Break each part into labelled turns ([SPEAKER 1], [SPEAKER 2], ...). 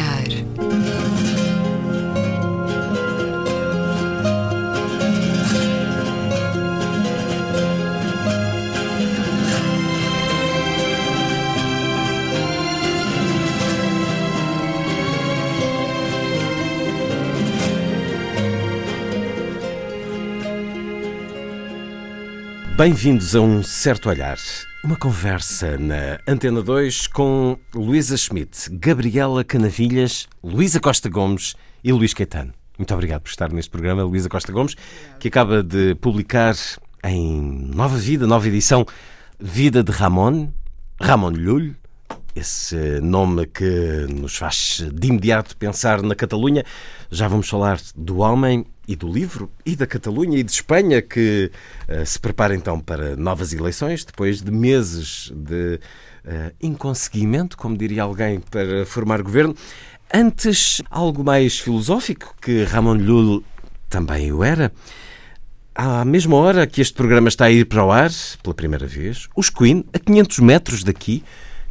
[SPEAKER 1] olhar.
[SPEAKER 2] Bem-vindos a um certo olhar. Uma conversa na Antena 2 com Luísa Schmidt, Gabriela Canavilhas, Luísa Costa Gomes e Luís Caetano. Muito obrigado por estar neste programa, Luísa Costa Gomes, que acaba de publicar em Nova Vida, nova edição, Vida de Ramon, Ramon Llull, esse nome que nos faz de imediato pensar na Catalunha. Já vamos falar do homem e do livro e da Catalunha e de Espanha que uh, se prepara então para novas eleições depois de meses de uh, inconseguimento, como diria alguém, para formar governo. Antes, algo mais filosófico, que Ramon Llull também o era. À mesma hora que este programa está a ir para o ar, pela primeira vez, os Queen, a 500 metros daqui,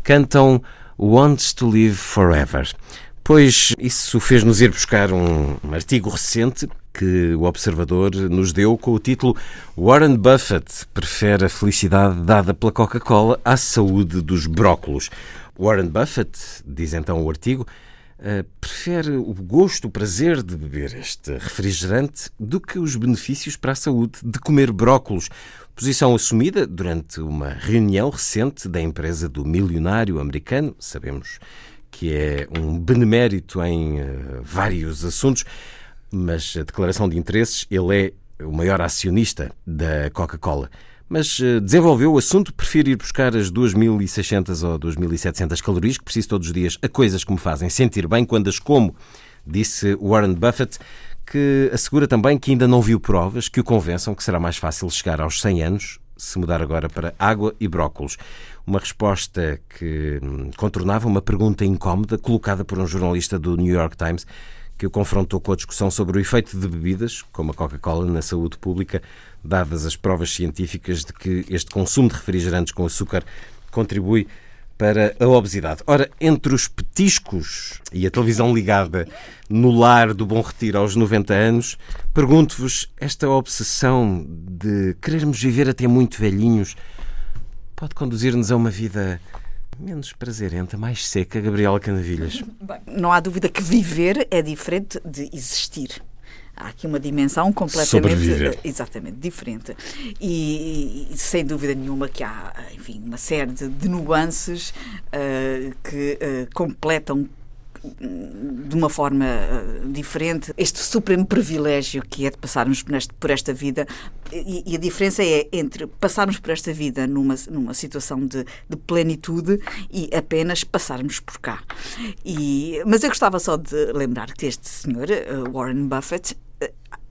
[SPEAKER 2] cantam Wants to Live Forever. Pois isso fez-nos ir buscar um artigo recente que o Observador nos deu com o título Warren Buffett prefere a felicidade dada pela Coca-Cola à saúde dos brócolos. Warren Buffett, diz então o artigo, prefere o gosto, o prazer de beber este refrigerante do que os benefícios para a saúde de comer brócolos. Posição assumida durante uma reunião recente da empresa do milionário americano, sabemos que é um benemérito em uh, vários assuntos, mas a declaração de interesses, ele é o maior acionista da Coca-Cola mas eh, desenvolveu o assunto. Prefiro ir buscar as 2.600 ou 2.700 calorias que preciso todos os dias a coisas que me fazem sentir bem quando as como, disse Warren Buffett, que assegura também que ainda não viu provas que o convençam que será mais fácil chegar aos 100 anos se mudar agora para água e brócolos. Uma resposta que hum, contornava uma pergunta incómoda colocada por um jornalista do New York Times que o confrontou com a discussão sobre o efeito de bebidas, como a Coca-Cola, na saúde pública, dadas as provas científicas de que este consumo de refrigerantes com açúcar contribui para a obesidade. Ora, entre os petiscos e a televisão ligada no lar do Bom Retiro aos 90 anos, pergunto-vos: esta obsessão de querermos viver até muito velhinhos pode conduzir-nos a uma vida menos prazerenta, mais seca, Gabriela Canavilhas?
[SPEAKER 3] Bem, não há dúvida que viver é diferente de existir. Há aqui uma dimensão completamente exatamente diferente. E, e, sem dúvida nenhuma que há enfim uma série de, de nuances uh, que uh, completam de uma forma uh, diferente este supremo privilégio que é de passarmos por, esta vida e, a diferença é entre passarmos por esta vida numa, numa situação de, de plenitude e apenas passarmos por cá. E, mas eu gostava só de lembrar que este senhor, uh, Warren Buffett,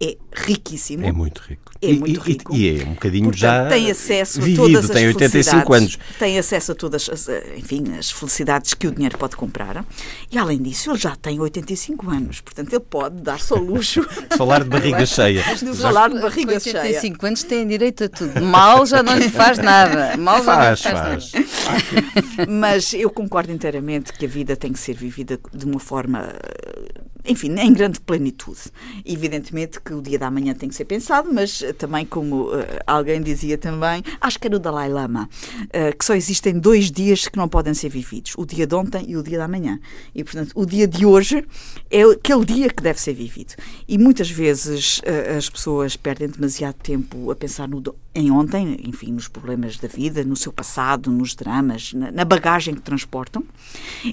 [SPEAKER 3] é riquíssimo.
[SPEAKER 2] É muito rico.
[SPEAKER 3] É muito rico.
[SPEAKER 2] E, e é um bocadinho Portanto, já
[SPEAKER 3] tem acesso
[SPEAKER 2] vivido,
[SPEAKER 3] a todas as
[SPEAKER 2] tem 85 anos.
[SPEAKER 3] Tem acesso a todas as, enfim, as felicidades que o dinheiro pode comprar. E além disso, ele já tem 85 anos. Portanto, ele pode dar-se ao luxo.
[SPEAKER 2] falar de barriga cheia.
[SPEAKER 3] De falar de barriga 85 cheia.
[SPEAKER 4] 85 anos tem direito a tudo. Mal já não lhe faz nada. Mal
[SPEAKER 2] faz,
[SPEAKER 4] já não lhe
[SPEAKER 2] faz,
[SPEAKER 4] faz,
[SPEAKER 3] nada. Mas eu concordo inteiramente que a vida tem que ser vivida de uma forma enfim, em grande plenitude. Evidentemente que o dia da manhã tem que ser pensado, mas também, como uh, alguém dizia também, acho que era o Dalai Lama, uh, que só existem dois dias que não podem ser vividos: o dia de ontem e o dia da manhã. E, portanto, o dia de hoje é aquele dia que deve ser vivido. E muitas vezes uh, as pessoas perdem demasiado tempo a pensar no, em ontem, enfim, nos problemas da vida, no seu passado, nos dramas, na, na bagagem que transportam,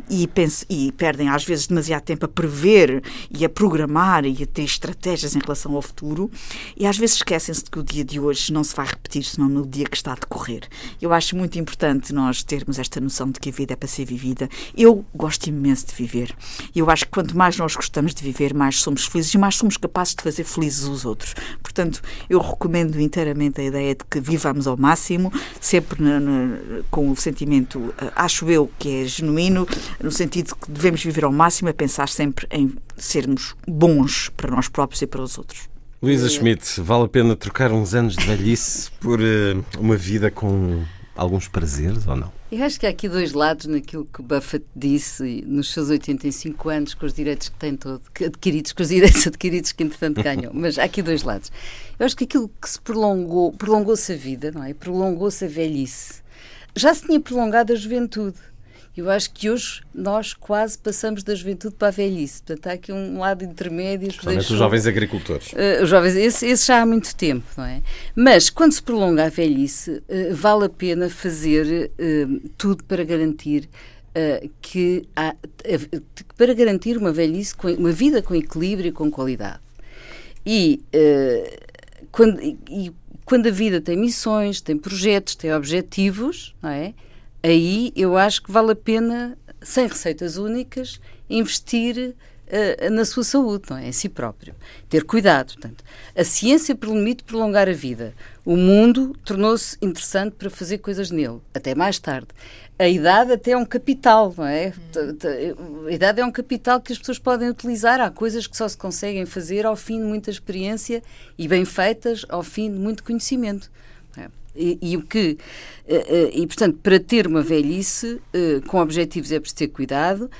[SPEAKER 3] e, e perdem às vezes demasiado tempo a prever e a programar e a ter estratégias em relação ao futuro e às vezes esquecem-se de que o dia de hoje não se vai repetir senão no dia que está a decorrer. Eu acho muito importante nós termos esta noção de que a vida é para ser vivida. Eu gosto imenso de viver. Eu acho que quanto mais nós gostamos de viver, mais somos felizes e mais somos capazes de fazer felizes os outros. Portanto, eu recomendo inteiramente a ideia de que vivamos ao máximo, sempre com o sentimento, eh, acho eu, que é genuíno, no sentido de que devemos viver ao máximo, a pensar sempre em sermos bons para nós próprios e para os outros.
[SPEAKER 2] Luísa Schmidt, vale a pena trocar uns anos de velhice por uh, uma vida com alguns prazeres ou não?
[SPEAKER 4] Eu acho que há aqui dois lados naquilo que Buffett disse nos seus 85 anos, com os direitos que tem todo, que adquiridos, com os direitos adquiridos que entretanto ganham. Mas há aqui dois lados. Eu acho que aquilo que se prolongou, prolongou-se a vida, não é? Prolongou-se a velhice. Já se tinha prolongado a juventude. Eu acho que hoje nós quase passamos da juventude para a velhice. Portanto, há aqui um lado intermédio.
[SPEAKER 2] Principalmente os jovens agricultores.
[SPEAKER 4] Uh, os jovens, esse, esse, já há muito tempo, não é? Mas quando se prolonga a velhice, uh, vale a pena fazer uh, tudo para garantir que há, para garantir uma velhice, com, uma vida com equilíbrio e com qualidade. E quando, e quando a vida tem missões, tem projetos, tem objetivos, não é? Aí eu acho que vale a pena, sem receitas únicas, investir uh, na sua saúde, não é? em si próprio. Ter cuidado. Portanto, a ciência permite prolongar a vida. O mundo tornou-se interessante para fazer coisas nele, até mais tarde. A idade até é um capital, não é? A idade é um capital que as pessoas podem utilizar. Há coisas que só se conseguem fazer ao fim de muita experiência e bem feitas ao fim de muito conhecimento. E, o que eh, eh, e portanto para ter uma velhice eh, com objetivos é preciso ter cuidado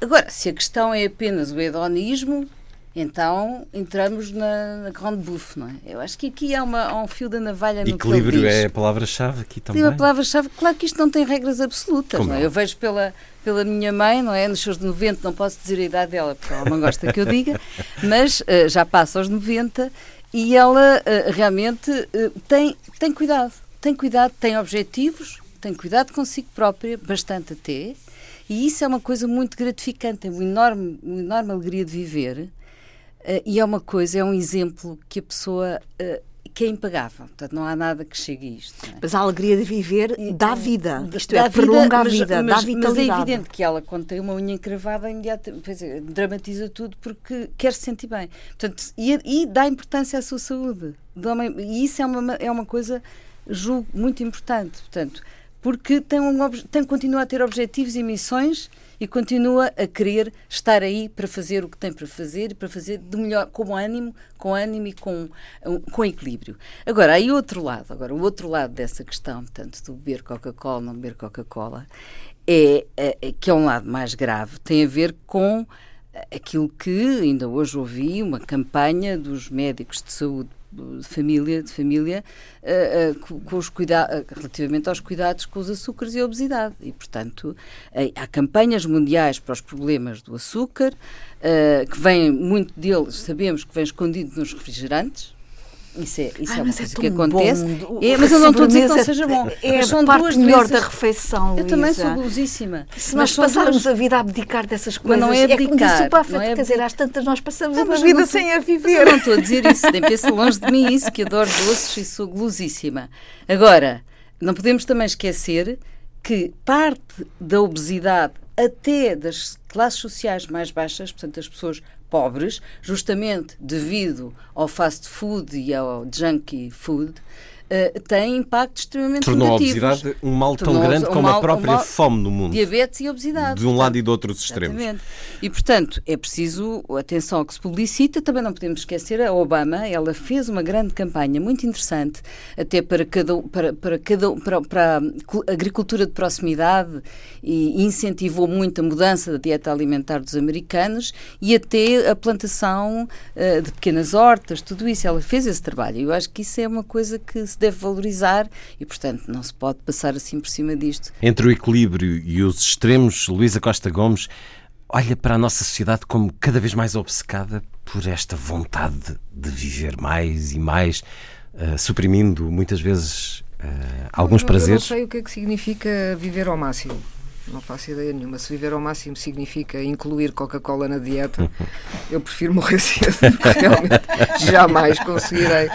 [SPEAKER 4] agora se a questão é apenas o hedonismo então entramos na, na grande bouffe, não é? Eu acho que aqui há, uma, há um fio da navalha no
[SPEAKER 2] Equilíbrio é a palavra-chave aqui também.
[SPEAKER 4] É a palavra-chave. Claro que isto não tem regras absolutas, não é? Eu vejo pela, pela minha mãe, não é? Nos seus 90, não posso dizer a idade dela, porque ela não gosta que eu diga, mas uh, já passa aos 90 e ela uh, realmente uh, tem, tem cuidado, tem cuidado, tem objetivos, tem cuidado consigo própria, bastante até, e isso é uma coisa muito gratificante, é uma enorme, uma enorme alegria de viver, uh, e é uma coisa, é um exemplo que a pessoa que é impagável. Portanto, não há nada que chegue a isto. É?
[SPEAKER 3] Mas a alegria de viver dá vida. Isto dá é, prolonga a vida, mas, dá vitalidade.
[SPEAKER 4] Mas é evidente que ela, quando tem uma unha encravada, imediatamente é, dramatiza tudo porque quer se sentir bem. Portanto, e, e dá importância à sua saúde. E isso é uma, é uma coisa, julgo, muito importante. Portanto, porque tem, um, tem continua a ter objetivos e missões e continua a querer estar aí para fazer o que tem para fazer e para fazer de melhor, com ânimo, com ânimo e com, com equilíbrio. Agora, aí outro lado, agora o outro lado dessa questão, tanto do beber Coca-Cola, não beber Coca-Cola, é, é, é, que é um lado mais grave, tem a ver com aquilo que ainda hoje ouvi, uma campanha dos médicos de saúde de família, de família uh, uh, com os uh, relativamente aos cuidados com os açúcares e a obesidade. E, portanto, há campanhas mundiais para os problemas do açúcar, que vem, muito deles, sabemos que vem escondido nos refrigerantes, isso é, isso Ai, é uma é coisa é que acontece. Bom. É, mas eu não estou a dizer que não seja bom.
[SPEAKER 3] É mas a parte melhor da refeição.
[SPEAKER 4] Eu também sou gulosíssima.
[SPEAKER 3] Se nós passarmos duas... a vida a abdicar dessas coisas, mas não é abdicar. É como é quer dizer, às tantas nós passamos não, uma vida não, sem a viver.
[SPEAKER 4] eu não estou a dizer isso, nem penso longe de mim isso, que adoro doces e sou gulosíssima. Agora, não podemos também esquecer que parte da obesidade até das classes sociais mais baixas, portanto, as pessoas pobres, justamente devido ao fast food e ao junkie food, uh, tem impacto extremamente
[SPEAKER 2] Tornou
[SPEAKER 4] negativos.
[SPEAKER 2] a obesidade um mal tão grande um como mal, a própria um mal, fome no mundo.
[SPEAKER 4] Diabetes e obesidade.
[SPEAKER 2] De um portanto, lado e de outros extremos.
[SPEAKER 4] Exatamente. E, portanto, é preciso atenção ao que se publicita. Também não podemos esquecer a Obama. Ela fez uma grande campanha muito interessante até para, cada, para, para, cada, para, para a agricultura de proximidade e incentivou muito a mudança da dieta alimentar dos americanos e até a plantação uh, de pequenas hortas, tudo isso. Ela fez esse trabalho. Eu acho que isso é uma coisa que se deve valorizar e, portanto, não se pode passar assim por cima disto.
[SPEAKER 2] Entre o equilíbrio e os extremos, Luísa Costa Gomes olha para a nossa sociedade como cada vez mais obcecada por esta vontade de viver mais e mais, uh, suprimindo muitas vezes uh, alguns
[SPEAKER 1] eu,
[SPEAKER 2] prazeres.
[SPEAKER 1] Eu não sei o que é que significa viver ao máximo. Não faço ideia nenhuma. Se viver ao máximo significa incluir Coca-Cola na dieta, eu prefiro morrer cedo, realmente jamais conseguirei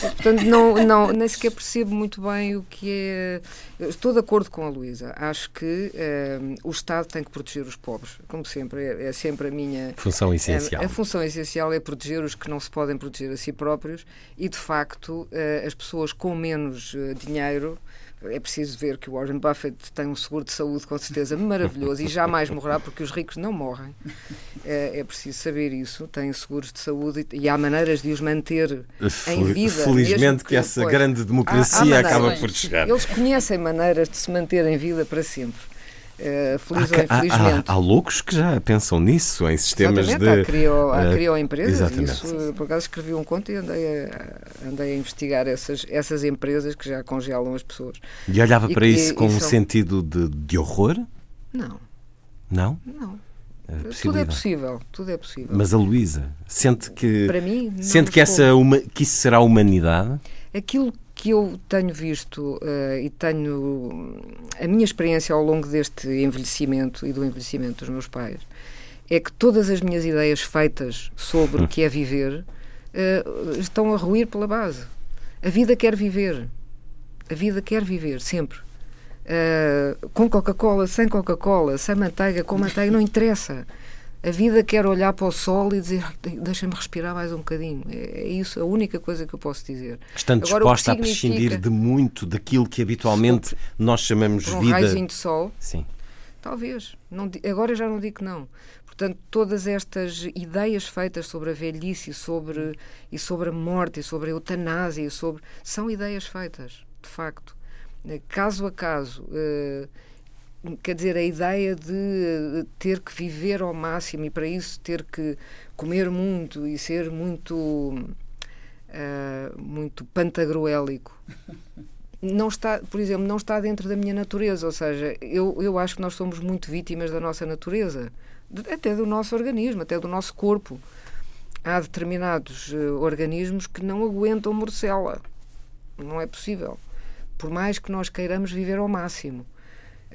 [SPEAKER 1] Portanto, não, não, nem sequer percebo muito bem o que é. Estou de acordo com a Luísa. Acho que um, o Estado tem que proteger os pobres, como sempre. É, é sempre a minha.
[SPEAKER 2] Função essencial.
[SPEAKER 1] A, a, função essencial é proteger os que não se podem proteger a si próprios e, de facto, uh, as pessoas com menos uh, dinheiro É preciso ver que o Warren Buffett tem um seguro de saúde com certeza maravilhoso e jamais morrerá porque os ricos não morrem. É, é preciso saber isso. Têm seguros de saúde e, e há maneiras de os manter em vida.
[SPEAKER 2] Felizmente que,
[SPEAKER 1] que,
[SPEAKER 2] essa pois, grande democracia há, há acaba por chegar.
[SPEAKER 1] Eles conhecem maneiras de se manter em vida para sempre. Uh, feliz há, ou infelizmente.
[SPEAKER 2] Há, há, há, loucos que já pensam nisso, em sistemas
[SPEAKER 1] exatamente,
[SPEAKER 2] de.
[SPEAKER 1] Há, criou, há, eh, criou empresas. Exatamente. Isso, por acaso escrevi um conto e andei a, andei a investigar essas, essas empresas que já congelam as pessoas.
[SPEAKER 2] E olhava e para isso com um são... sentido de, de horror?
[SPEAKER 1] Não.
[SPEAKER 2] Não?
[SPEAKER 1] Não. Tudo é possível, tudo é possível.
[SPEAKER 2] Mas a Luísa sente que
[SPEAKER 1] para mim
[SPEAKER 2] sente que essa uma, que isso será a humanidade?
[SPEAKER 1] Aquilo que eu tenho visto uh, e tenho a minha experiência ao longo deste envelhecimento e do envelhecimento dos meus pais é que todas as minhas ideias feitas sobre o que é viver uh, estão a ruir pela base. A vida quer viver. A vida quer viver, sempre. Uh, com Coca-Cola, sem Coca-Cola, sem manteiga, com manteiga, não interessa. A vida quer olhar para o sol e dizer deixa-me respirar mais um bocadinho. É, é, isso a única coisa que eu posso dizer.
[SPEAKER 2] Estando Agora, disposta a prescindir de muito daquilo que habitualmente nós chamamos
[SPEAKER 1] um
[SPEAKER 2] vida.
[SPEAKER 1] Um raizinho de sol?
[SPEAKER 2] Sim.
[SPEAKER 1] Talvez. Não, agora já não digo que não. Portanto, todas estas ideias feitas sobre a velhice e sobre, e sobre a morte e sobre a eutanásia e sobre, são ideias feitas, de facto. Caso a caso. Uh, quer dizer, a ideia de ter que viver ao máximo e para isso ter que comer muito e ser muito uh, muito pantagruélico não está, por exemplo, não está dentro da minha natureza, ou seja, eu, eu acho que nós somos muito vítimas da nossa natureza, até do nosso organismo, até do nosso corpo. Há determinados uh, organismos que não aguentam morcela. Não é possível. Por mais que nós queiramos viver ao máximo.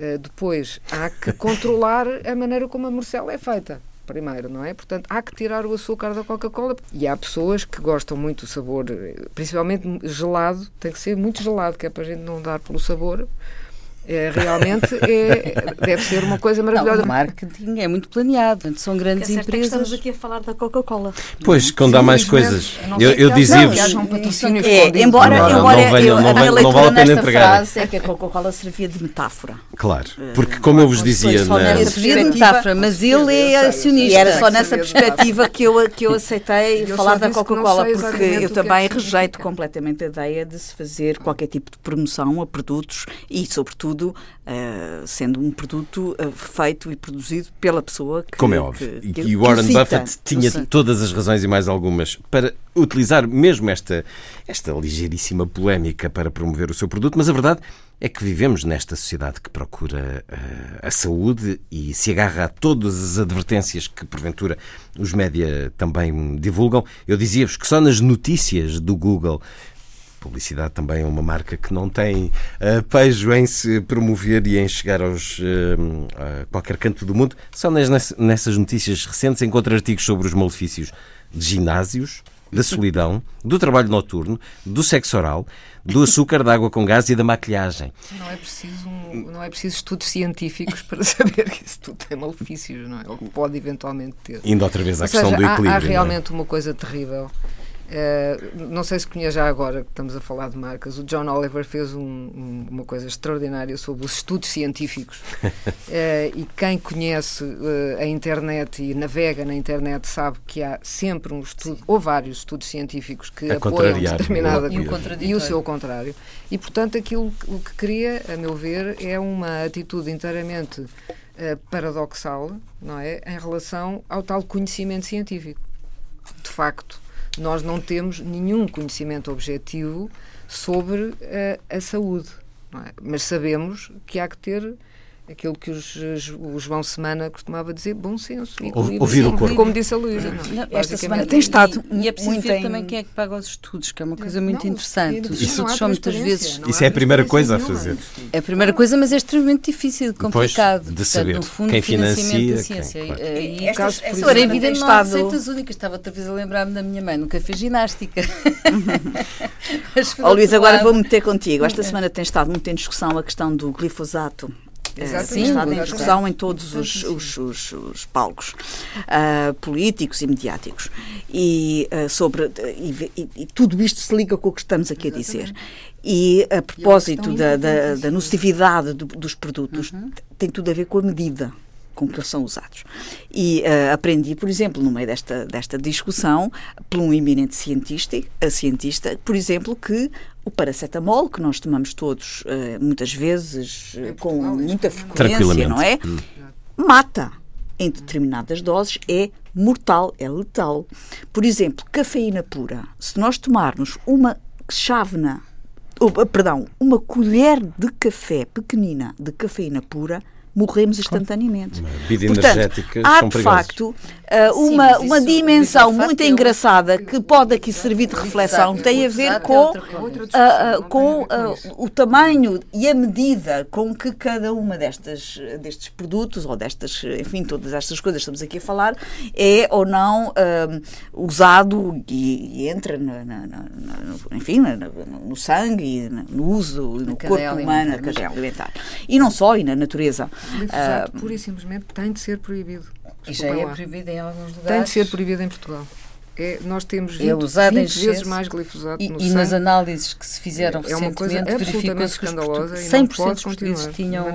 [SPEAKER 1] Eh, depois, há que controlar a maneira como a morcela é feita primeiro, não é? Portanto, há que tirar o açúcar da Coca-Cola. E há pessoas que gostam muito do sabor, eh, principalmente gelado, tem que ser muito gelado, que é para a gente não dar pelo sabor. É, realmente é, deve ser uma coisa maravilhosa.
[SPEAKER 4] Não, o marketing é muito planeado, são grandes
[SPEAKER 3] é
[SPEAKER 4] empresas.
[SPEAKER 3] estamos aqui a falar da Coca-Cola.
[SPEAKER 2] Pois, quando há mais coisas. Eu, eu dizia-vos.
[SPEAKER 3] É, embora, não, embora não, eu, não, a minha não, vale a pena entregar. frase é que a Coca-Cola servia de metáfora.
[SPEAKER 2] Claro, porque como eu vos dizia.
[SPEAKER 4] Na... Servia de metáfora, mas ele é acionista.
[SPEAKER 3] E era só nessa perspectiva que eu, que eu aceitei falar da Coca-Cola, porque eu também rejeito completamente a ideia de se fazer qualquer tipo de promoção a produtos e, sobretudo, uh, sendo um produto uh, feito e produzido pela pessoa que.
[SPEAKER 2] Como é óbvio. Que, que, e Warren Buffett tinha todas as razões e mais algumas para utilizar mesmo esta, esta ligeiríssima polémica para promover o seu produto, mas a verdade é que vivemos nesta sociedade que procura uh, a saúde e se agarra a todas as advertências que, porventura, os média também divulgam. Eu dizia-vos que só nas notícias do Google publicidade também é uma marca que não tem uh, pejo em se promover e em chegar aos, uh, a qualquer canto do mundo. Só nas, nessas notícias recentes encontra artigos sobre os malefícios de ginásios, da solidão, do trabalho noturno, do sexo oral, do açúcar, da água com gás e da maquilhagem.
[SPEAKER 1] Não é preciso, não é preciso estudos científicos para saber que isso tudo tem malefícios, não é? Ou pode eventualmente ter.
[SPEAKER 2] Indo outra vez à
[SPEAKER 1] Ou
[SPEAKER 2] questão
[SPEAKER 1] seja,
[SPEAKER 2] do equilíbrio. Há,
[SPEAKER 1] há é? realmente é? uma coisa terrível Uh, não sei se conhece já agora que estamos a falar de marcas. O John Oliver fez um, um, uma coisa extraordinária sobre os estudos científicos. uh, e quem conhece uh, a internet e navega na internet sabe que há sempre um estudo, Sim. ou vários estudos científicos que a apoiam determinada
[SPEAKER 4] coisa e,
[SPEAKER 1] e o seu contrário. E portanto, aquilo o que cria, a meu ver, é uma atitude inteiramente paradoxal, não é, em relação ao tal conhecimento científico. De facto nós não temos nenhum conhecimento objetivo sobre a, a saúde. É? Mas sabemos que há que ter aquilo que os, o João Semana costumava dizer, bom senso.
[SPEAKER 2] Ouvir o corpo.
[SPEAKER 1] Como disse a Luísa.
[SPEAKER 3] Esta semana tem estado.
[SPEAKER 4] E, e é preciso ver em... também quem é que paga os estudos, que é uma coisa muito não, interessante. Os estudos são muitas vezes.
[SPEAKER 2] Isso é a primeira coisa a fazer.
[SPEAKER 4] É a primeira coisa, mas é extremamente difícil, complicado.
[SPEAKER 2] Depois de saber no fundo, quem financia. Da ciência. Quem, claro.
[SPEAKER 4] E, Estas, caso, agora, evidente, não há receitas únicas. Estava outra vez a lembrar-me da minha mãe, nunca fez ginástica.
[SPEAKER 3] Ó Luís, agora vou meter contigo. Esta semana tem estado muito em discussão a questão do glifosato Exatamente. está em discussão em todos os, os, os, os palcos uh, políticos e mediáticos. E, uh, sobre, e, e, e, tudo isto se liga com o que estamos aqui Exatamente. a dizer. E a propósito da, da, da nocividade do, dos produtos, uhum. tem tudo a ver com a medida com que eles são usados. E uh, aprendi, por exemplo, no meio desta, desta discussão, por um eminente cientista, a cientista, por exemplo, que o paracetamol, que nós tomamos todos uh, muitas vezes, uh, com muita frequência, não é? Hum. Mata em determinadas doses, é mortal, é letal. Por exemplo, cafeína pura. Se nós tomarmos uma chávena, ou, perdão, uma colher de café pequenina de cafeína pura, morremos instantaneamente.
[SPEAKER 2] Portanto,
[SPEAKER 3] há de facto uh, uma, Sim, uma dimensão muito engraçada que pode aqui servir de reflexão, tem a ver com, uh, com uh, o tamanho e a medida com que cada uma destas, destes produtos ou destas, enfim, todas estas coisas que estamos aqui a falar, é ou não usado e, e entra na, na, na, enfim, no sangue e no uso no corpo humano, na cadeia alimentar. E não só, e na natureza.
[SPEAKER 1] Glifosato, uh, pura e simplesmente, tem de ser proibido.
[SPEAKER 4] E já é proibido em alguns lugares.
[SPEAKER 1] Tem de ser proibido em Portugal. É, nós temos 20, é usado 20 vezes mais glifosato
[SPEAKER 4] e,
[SPEAKER 1] no
[SPEAKER 4] e nas análises que se fizeram é, recentemente verificou-se que 100% dos portugueses tinham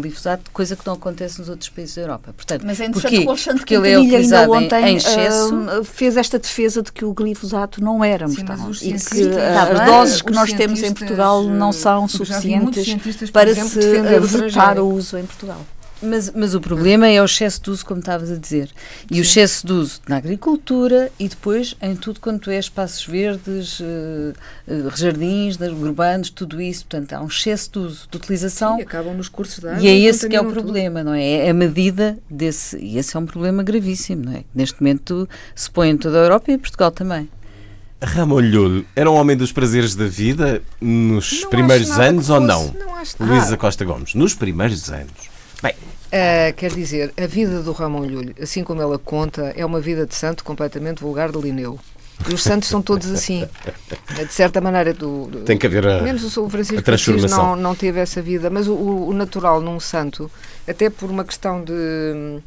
[SPEAKER 4] glifosato, coisa que não acontece nos outros países da Europa.
[SPEAKER 3] Portanto, Mas é porquê? Porque ele é utilizado ontem, em, excesso. Uh, fez esta defesa de que o glifosato não era mortal e que as doses que nós temos em Portugal não são suficientes para se evitar o uso em Portugal.
[SPEAKER 4] Mas, mas o problema é o excesso de uso, como estavas a dizer. E Sim. o excesso de uso na agricultura e depois em tudo quanto é espaços verdes, uh, uh, jardins, urbanos, tudo isso. Portanto, há um excesso de uso, de utilização.
[SPEAKER 1] Sim, acabam nos cursos de água.
[SPEAKER 4] E é esse que é o problema, tudo. não é? É a medida desse. E esse é um problema gravíssimo, não é? Neste momento se põe em toda a Europa e em Portugal também.
[SPEAKER 2] Ramon Lhulho era um homem dos prazeres da vida nos não primeiros anos ou não? não Luísa Costa Gomes, nos primeiros anos.
[SPEAKER 1] Bem, Uh, quer dizer, a vida do Ramon Lhulho, assim como ela conta, é uma vida de santo completamente vulgar de Lineu. E os santos são todos assim. De certa maneira, do, do
[SPEAKER 2] tem que haver a,
[SPEAKER 1] menos o Francisco a transformação. Não, não teve essa vida, mas o, o, natural num santo, até por uma questão de,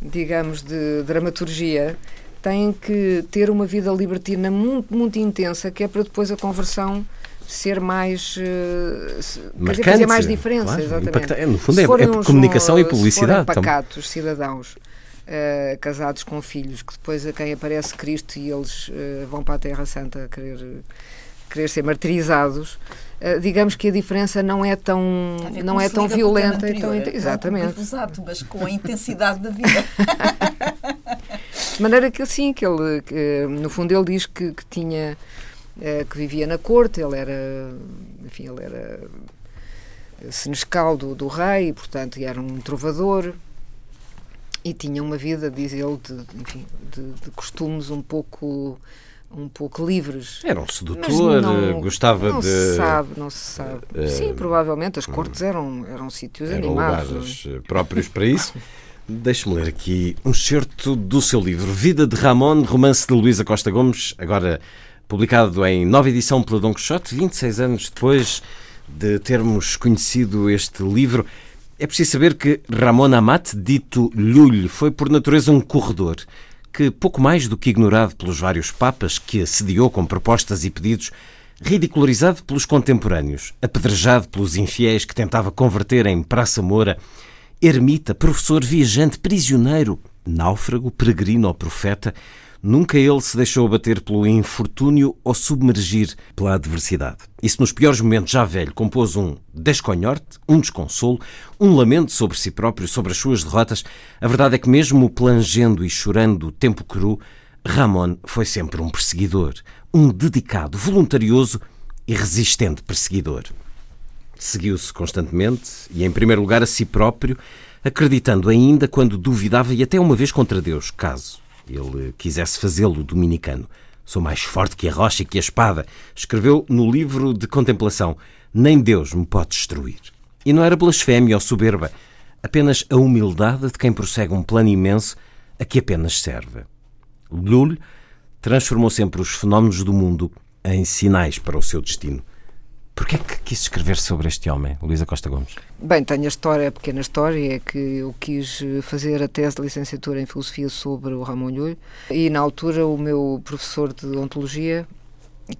[SPEAKER 1] digamos, de dramaturgia, tem que ter uma vida libertina muito, muito intensa, que é para depois a conversão ser mais. Uh, Marcante, fazer mais diferença, claro, exatamente. Impacta,
[SPEAKER 2] é, no fundo, é, é comunicação e publicidade.
[SPEAKER 1] Se forem pacatos, cidadãos. Uh, casados com filhos, que depois a quem aparece Cristo e eles uh, vão para a Terra Santa querer, querer ser martirizados, uh, digamos que a diferença não é tão, não é tão violenta. Anterior, tão, exatamente.
[SPEAKER 3] Exato, mas com a intensidade da vida.
[SPEAKER 1] De maneira que assim, que ele, que, no fundo ele diz que, que tinha eh, que vivia na corte, ele era, enfim, ele era senescal do, do rei, portanto, era um trovador e tinha uma vida, diz ele, de, enfim, de, de costumes um pouco um pouco livres.
[SPEAKER 2] Era um sedutor, não, gostava
[SPEAKER 1] não
[SPEAKER 2] de.
[SPEAKER 1] Não se sabe, não se sabe. Uh, Sim, provavelmente as cortes eram, eram sítios eram animados.
[SPEAKER 2] Lugares é? próprios para isso. Deixe-me ler aqui um certo do seu livro, Vida de Ramon, romance de Luísa Costa Gomes, agora publicado em nova edição pela Don Quixote, 26 anos depois de termos conhecido este livro. É preciso saber que Ramon Amat, dito Lulho, foi por natureza um corredor, que pouco mais do que ignorado pelos vários papas que assediou com propostas e pedidos, ridicularizado pelos contemporâneos, apedrejado pelos infiéis que tentava converter em Praça Moura, ermita, professor, viajante, prisioneiro, náufrago, peregrino ou profeta, Nunca ele se deixou abater pelo infortúnio ou submergir pela adversidade. E se nos piores momentos, já velho, compôs um desconhorte, um desconsolo, um lamento sobre si próprio, sobre as suas derrotas, a verdade é que, mesmo plangendo e chorando o tempo cru, Ramon foi sempre um perseguidor, um dedicado, voluntarioso e resistente perseguidor. Seguiu-se constantemente e, em primeiro lugar, a si próprio, acreditando ainda quando duvidava e até uma vez contra Deus, caso ele quisesse fazê-lo dominicano. Sou mais forte que a rocha e que a espada, escreveu no livro de contemplação. Nem Deus me pode destruir. E não era blasfémia ou soberba, apenas a humildade de quem prossegue um plano imenso a que apenas serve. Lully transformou sempre os fenómenos do mundo em sinais para o seu destino. Porquê é que quis escrever sobre este homem, Luísa Costa Gomes?
[SPEAKER 1] Bem, tenho a história, a pequena história, é que eu quis fazer a tese de licenciatura em Filosofia sobre o Ramon Lhulho e na altura o meu professor de Ontologia,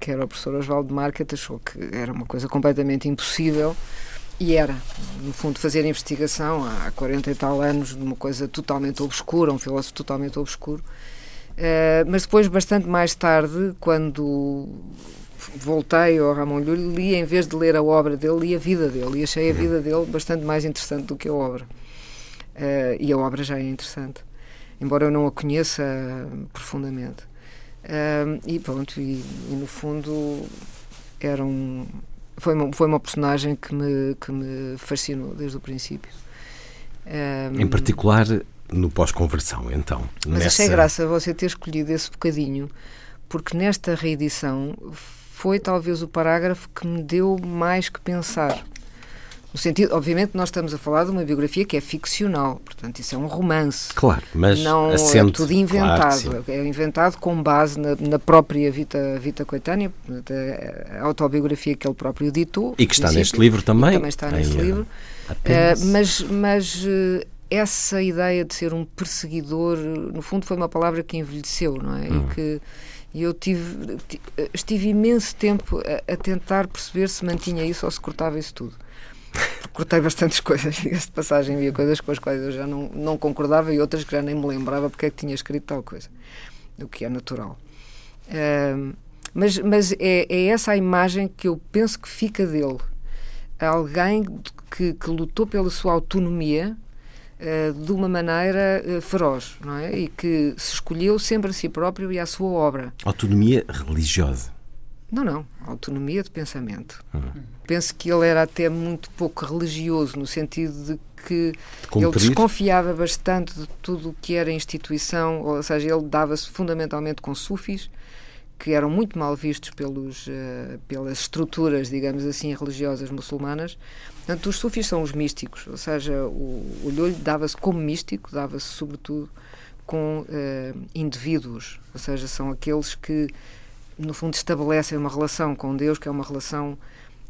[SPEAKER 1] que era o professor Osvaldo Market, achou que era uma coisa completamente impossível e era, no fundo, fazer investigação há 40 e tal anos de uma coisa totalmente obscura, um filósofo totalmente obscuro. Uh, mas depois, bastante mais tarde, quando voltei ao Ramon Lhulho, li, em vez de ler a obra dele, li a vida dele e achei a vida dele bastante mais interessante do que a obra. Uh, e a obra já é interessante, embora eu não a conheça profundamente. Uh, e pronto, e, e, no fundo era um, foi, uma, foi uma personagem que me, que me fascinou desde o princípio.
[SPEAKER 2] Um, em particular no pós-conversão, então.
[SPEAKER 1] Mas nessa... achei graça você ter escolhido esse bocadinho, porque nesta reedição foi talvez o parágrafo que me deu mais que pensar. No sentido, obviamente, nós estamos a falar de uma biografia que é ficcional, portanto, isso é um romance.
[SPEAKER 2] Claro, mas
[SPEAKER 1] não
[SPEAKER 2] assente,
[SPEAKER 1] é tudo inventado.
[SPEAKER 2] Claro
[SPEAKER 1] é inventado com base na, na, própria Vita, Vita Coetânea, a autobiografia que ele próprio ditou.
[SPEAKER 2] E que está neste livro também.
[SPEAKER 1] também está neste livro. Uh, mas mas uh, essa ideia de ser um perseguidor, no fundo, foi uma palavra que envelheceu, não é? Hum. E que e eu tive, estive imenso tempo a, a, tentar perceber se mantinha isso ou se cortava isso tudo. Cortei bastantes coisas, diga-se de passagem, havia coisas com as quais eu já não, não concordava e outras que já nem me lembrava porque é que tinha escrito tal coisa, o que é natural. Uh, mas mas é, é essa a imagem que eu penso que fica dele. Alguém que, que lutou pela sua autonomia de uma maneira uh, feroz, não é? E que se escolheu sempre a si próprio e à sua obra.
[SPEAKER 2] Autonomia religiosa.
[SPEAKER 1] Não, não. Autonomia de pensamento. Uhum. Penso que ele era até muito pouco religioso, no sentido de que de ele desconfiava bastante de tudo o que era instituição, ou seja, ele dava-se fundamentalmente com sufis, que eram muito mal vistos pelos, uh, pelas estruturas, digamos assim, religiosas muçulmanas. Portanto, os sufis são os místicos, ou seja, o, o Lhulho dava-se como místico, dava-se sobretudo com uh, indivíduos, ou seja, são aqueles que, no fundo, estabelecem uma relação com Deus, que é uma relação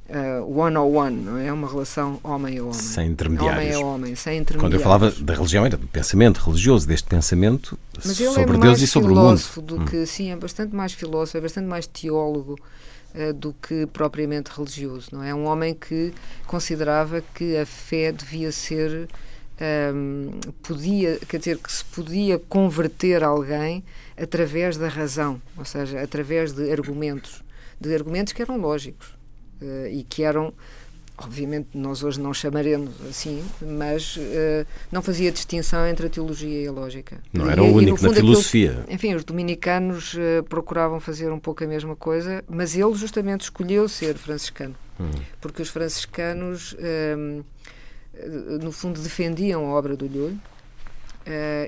[SPEAKER 1] uh, one on one, não é? é uma relação homem a homem.
[SPEAKER 2] Sem intermediários.
[SPEAKER 1] Homem a homem, sem intermediários.
[SPEAKER 2] Quando eu falava da religião, era do pensamento religioso, deste pensamento
[SPEAKER 1] Mas
[SPEAKER 2] sobre
[SPEAKER 1] é
[SPEAKER 2] Deus e sobre o mundo.
[SPEAKER 1] Do hum. que, Sim, é bastante mais filósofo, é bastante mais teólogo do que propriamente religioso, não é? É um homem que considerava que a fé devia ser. Um, ehm, podia, quer dizer, que se podia converter alguém através da razão, ou seja, através de argumentos, de argumentos que eram lógicos uh, e que eram obviamente nós hoje não chamaremos assim, mas uh, não fazia distinção entre a teologia e a lógica.
[SPEAKER 2] Não era o único na filosofia.
[SPEAKER 1] Aquilo, enfim, os dominicanos uh, procuravam fazer um pouco a mesma coisa, mas ele justamente escolheu ser franciscano, hum. porque os franciscanos, uh, no fundo, defendiam a obra do Lhulho,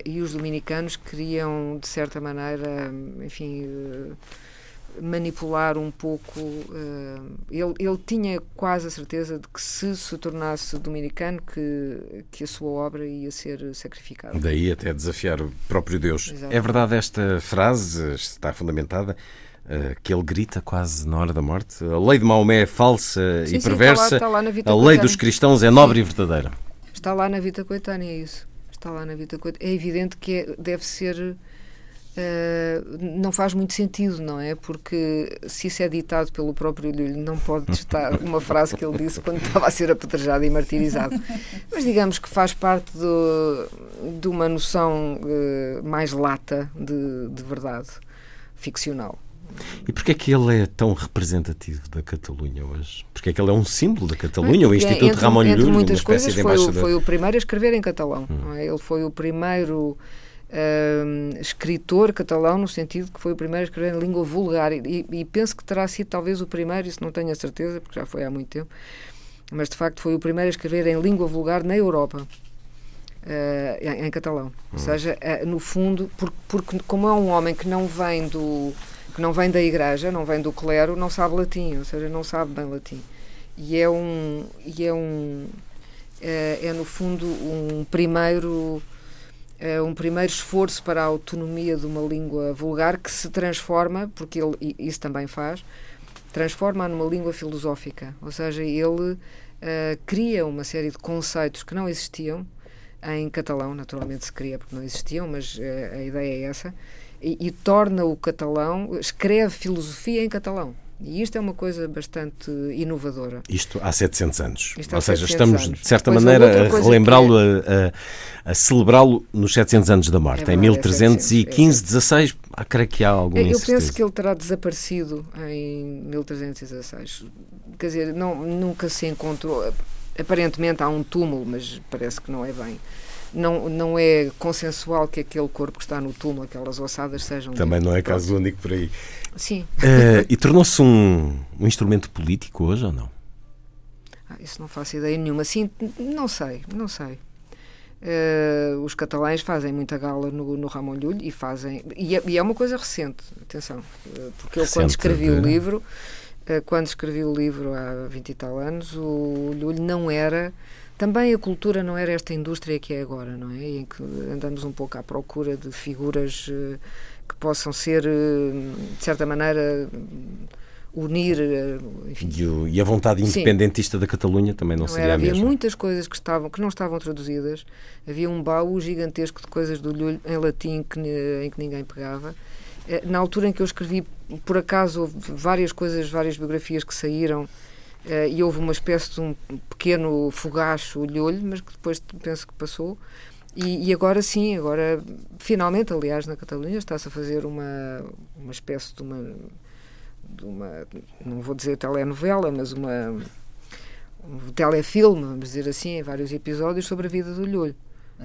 [SPEAKER 1] e os dominicanos queriam, de certa maneira, enfim manipular um pouco. Uh, ele, ele tinha quase a certeza de que se se tornasse dominicano, que, que a sua obra ia ser sacrificada.
[SPEAKER 2] Daí até desafiar o próprio Deus. É verdade esta frase, está fundamentada. Uh, que ele grita quase na hora da morte. A lei de Maomé é falsa sim, e sim, perversa. Está lá, está lá a lei dos cristãos é nobre sim. e verdadeira.
[SPEAKER 1] Está lá na Vita Coetânea, é isso. Está lá na Vita Coetânea. É evidente que é, deve ser não faz muito sentido, não é? Porque se isso é ditado pelo próprio Lhulho, não pode estar uma frase que ele disse quando estava a ser apedrejado e martirizado. Mas digamos que faz parte do, de uma noção uh, mais lata de, de verdade, ficcional.
[SPEAKER 2] E porquê é que ele é tão representativo da Catalunha hoje? Porquê é que ele é um símbolo da Catalunha? o Instituto entre, Ramon Llull, espécie
[SPEAKER 1] coisas,
[SPEAKER 2] de
[SPEAKER 1] embaixador. Foi, foi o primeiro a escrever em catalão. Hum. É? Ele foi o primeiro uh, escritor catalão, no sentido que foi o primeiro a escrever em língua vulgar, e, e, penso que terá sido talvez o primeiro, isso não tenho a certeza, porque já foi há muito tempo, mas de facto foi o primeiro a escrever em língua vulgar na Europa. Uh, em, em, catalão, hum. ou seja, uh, no fundo, porque, porque como é um homem que não vem do que não vem da igreja, não vem do clero, não sabe latim, ou seja, não sabe bem latim. E é um e é um é, é no fundo um primeiro é um primeiro esforço para a autonomia de uma língua vulgar que se transforma, porque ele isso também faz, transforma-a numa língua filosófica, ou seja, ele uh, cria uma série de conceitos que não existiam em catalão, naturalmente se cria porque não existiam, mas uh, a ideia é essa, e, e torna o catalão, escreve filosofia em catalão. E isto é uma coisa bastante inovadora.
[SPEAKER 2] Isto há 700 anos. Isto Ou seja, estamos, anos. de certa Depois maneira, a relembrá-lo, é... a, a, celebrá-lo nos 700 anos da morte. É em 1315, é 16, ah, creio que há algum
[SPEAKER 1] Eu penso que ele terá desaparecido em 1316. Quer dizer, não, nunca se encontrou. Aparentemente há um túmulo, mas parece que não é bem não, não é consensual que aquele corpo que está no túmulo, aquelas ossadas, sejam.
[SPEAKER 2] Também não é caso único por aí.
[SPEAKER 1] Sim.
[SPEAKER 2] Uh, e tornou-se um, um instrumento político hoje ou não?
[SPEAKER 1] Ah, isso não faço ideia nenhuma. Sim, não sei, não sei. Uh, os catalães fazem muita gala no, no Ramon Llull e fazem. E é, e é uma coisa recente, atenção, uh, porque eu quando escrevi de... o livro, uh, quando escrevi o livro há 20 e tal anos, o Llull não era. Também a cultura não era esta indústria que é agora, não é? Em que andamos um pouco à procura de figuras que possam ser, eh, de certa maneira, unir. Eh,
[SPEAKER 2] enfim. E, o, e a vontade independentista Sim. da Catalunha também não, não seria era, a
[SPEAKER 1] mesma.
[SPEAKER 2] Havia
[SPEAKER 1] muitas coisas que, estavam, que não estavam traduzidas. Havia um baú gigantesco de coisas do Lhulho em latim que, em que ninguém pegava. Eh, na altura em que eu escrevi, por acaso, houve várias coisas, várias biografias que saíram e houve uma espécie de um pequeno fogacho olho mas que depois penso que passou. E, e, agora sim, agora finalmente, aliás, na Catalunha está-se a fazer uma, uma espécie de uma, de uma, não vou dizer telenovela, mas uma um telefilme, vamos dizer assim, em vários episódios sobre a vida do Lhulho.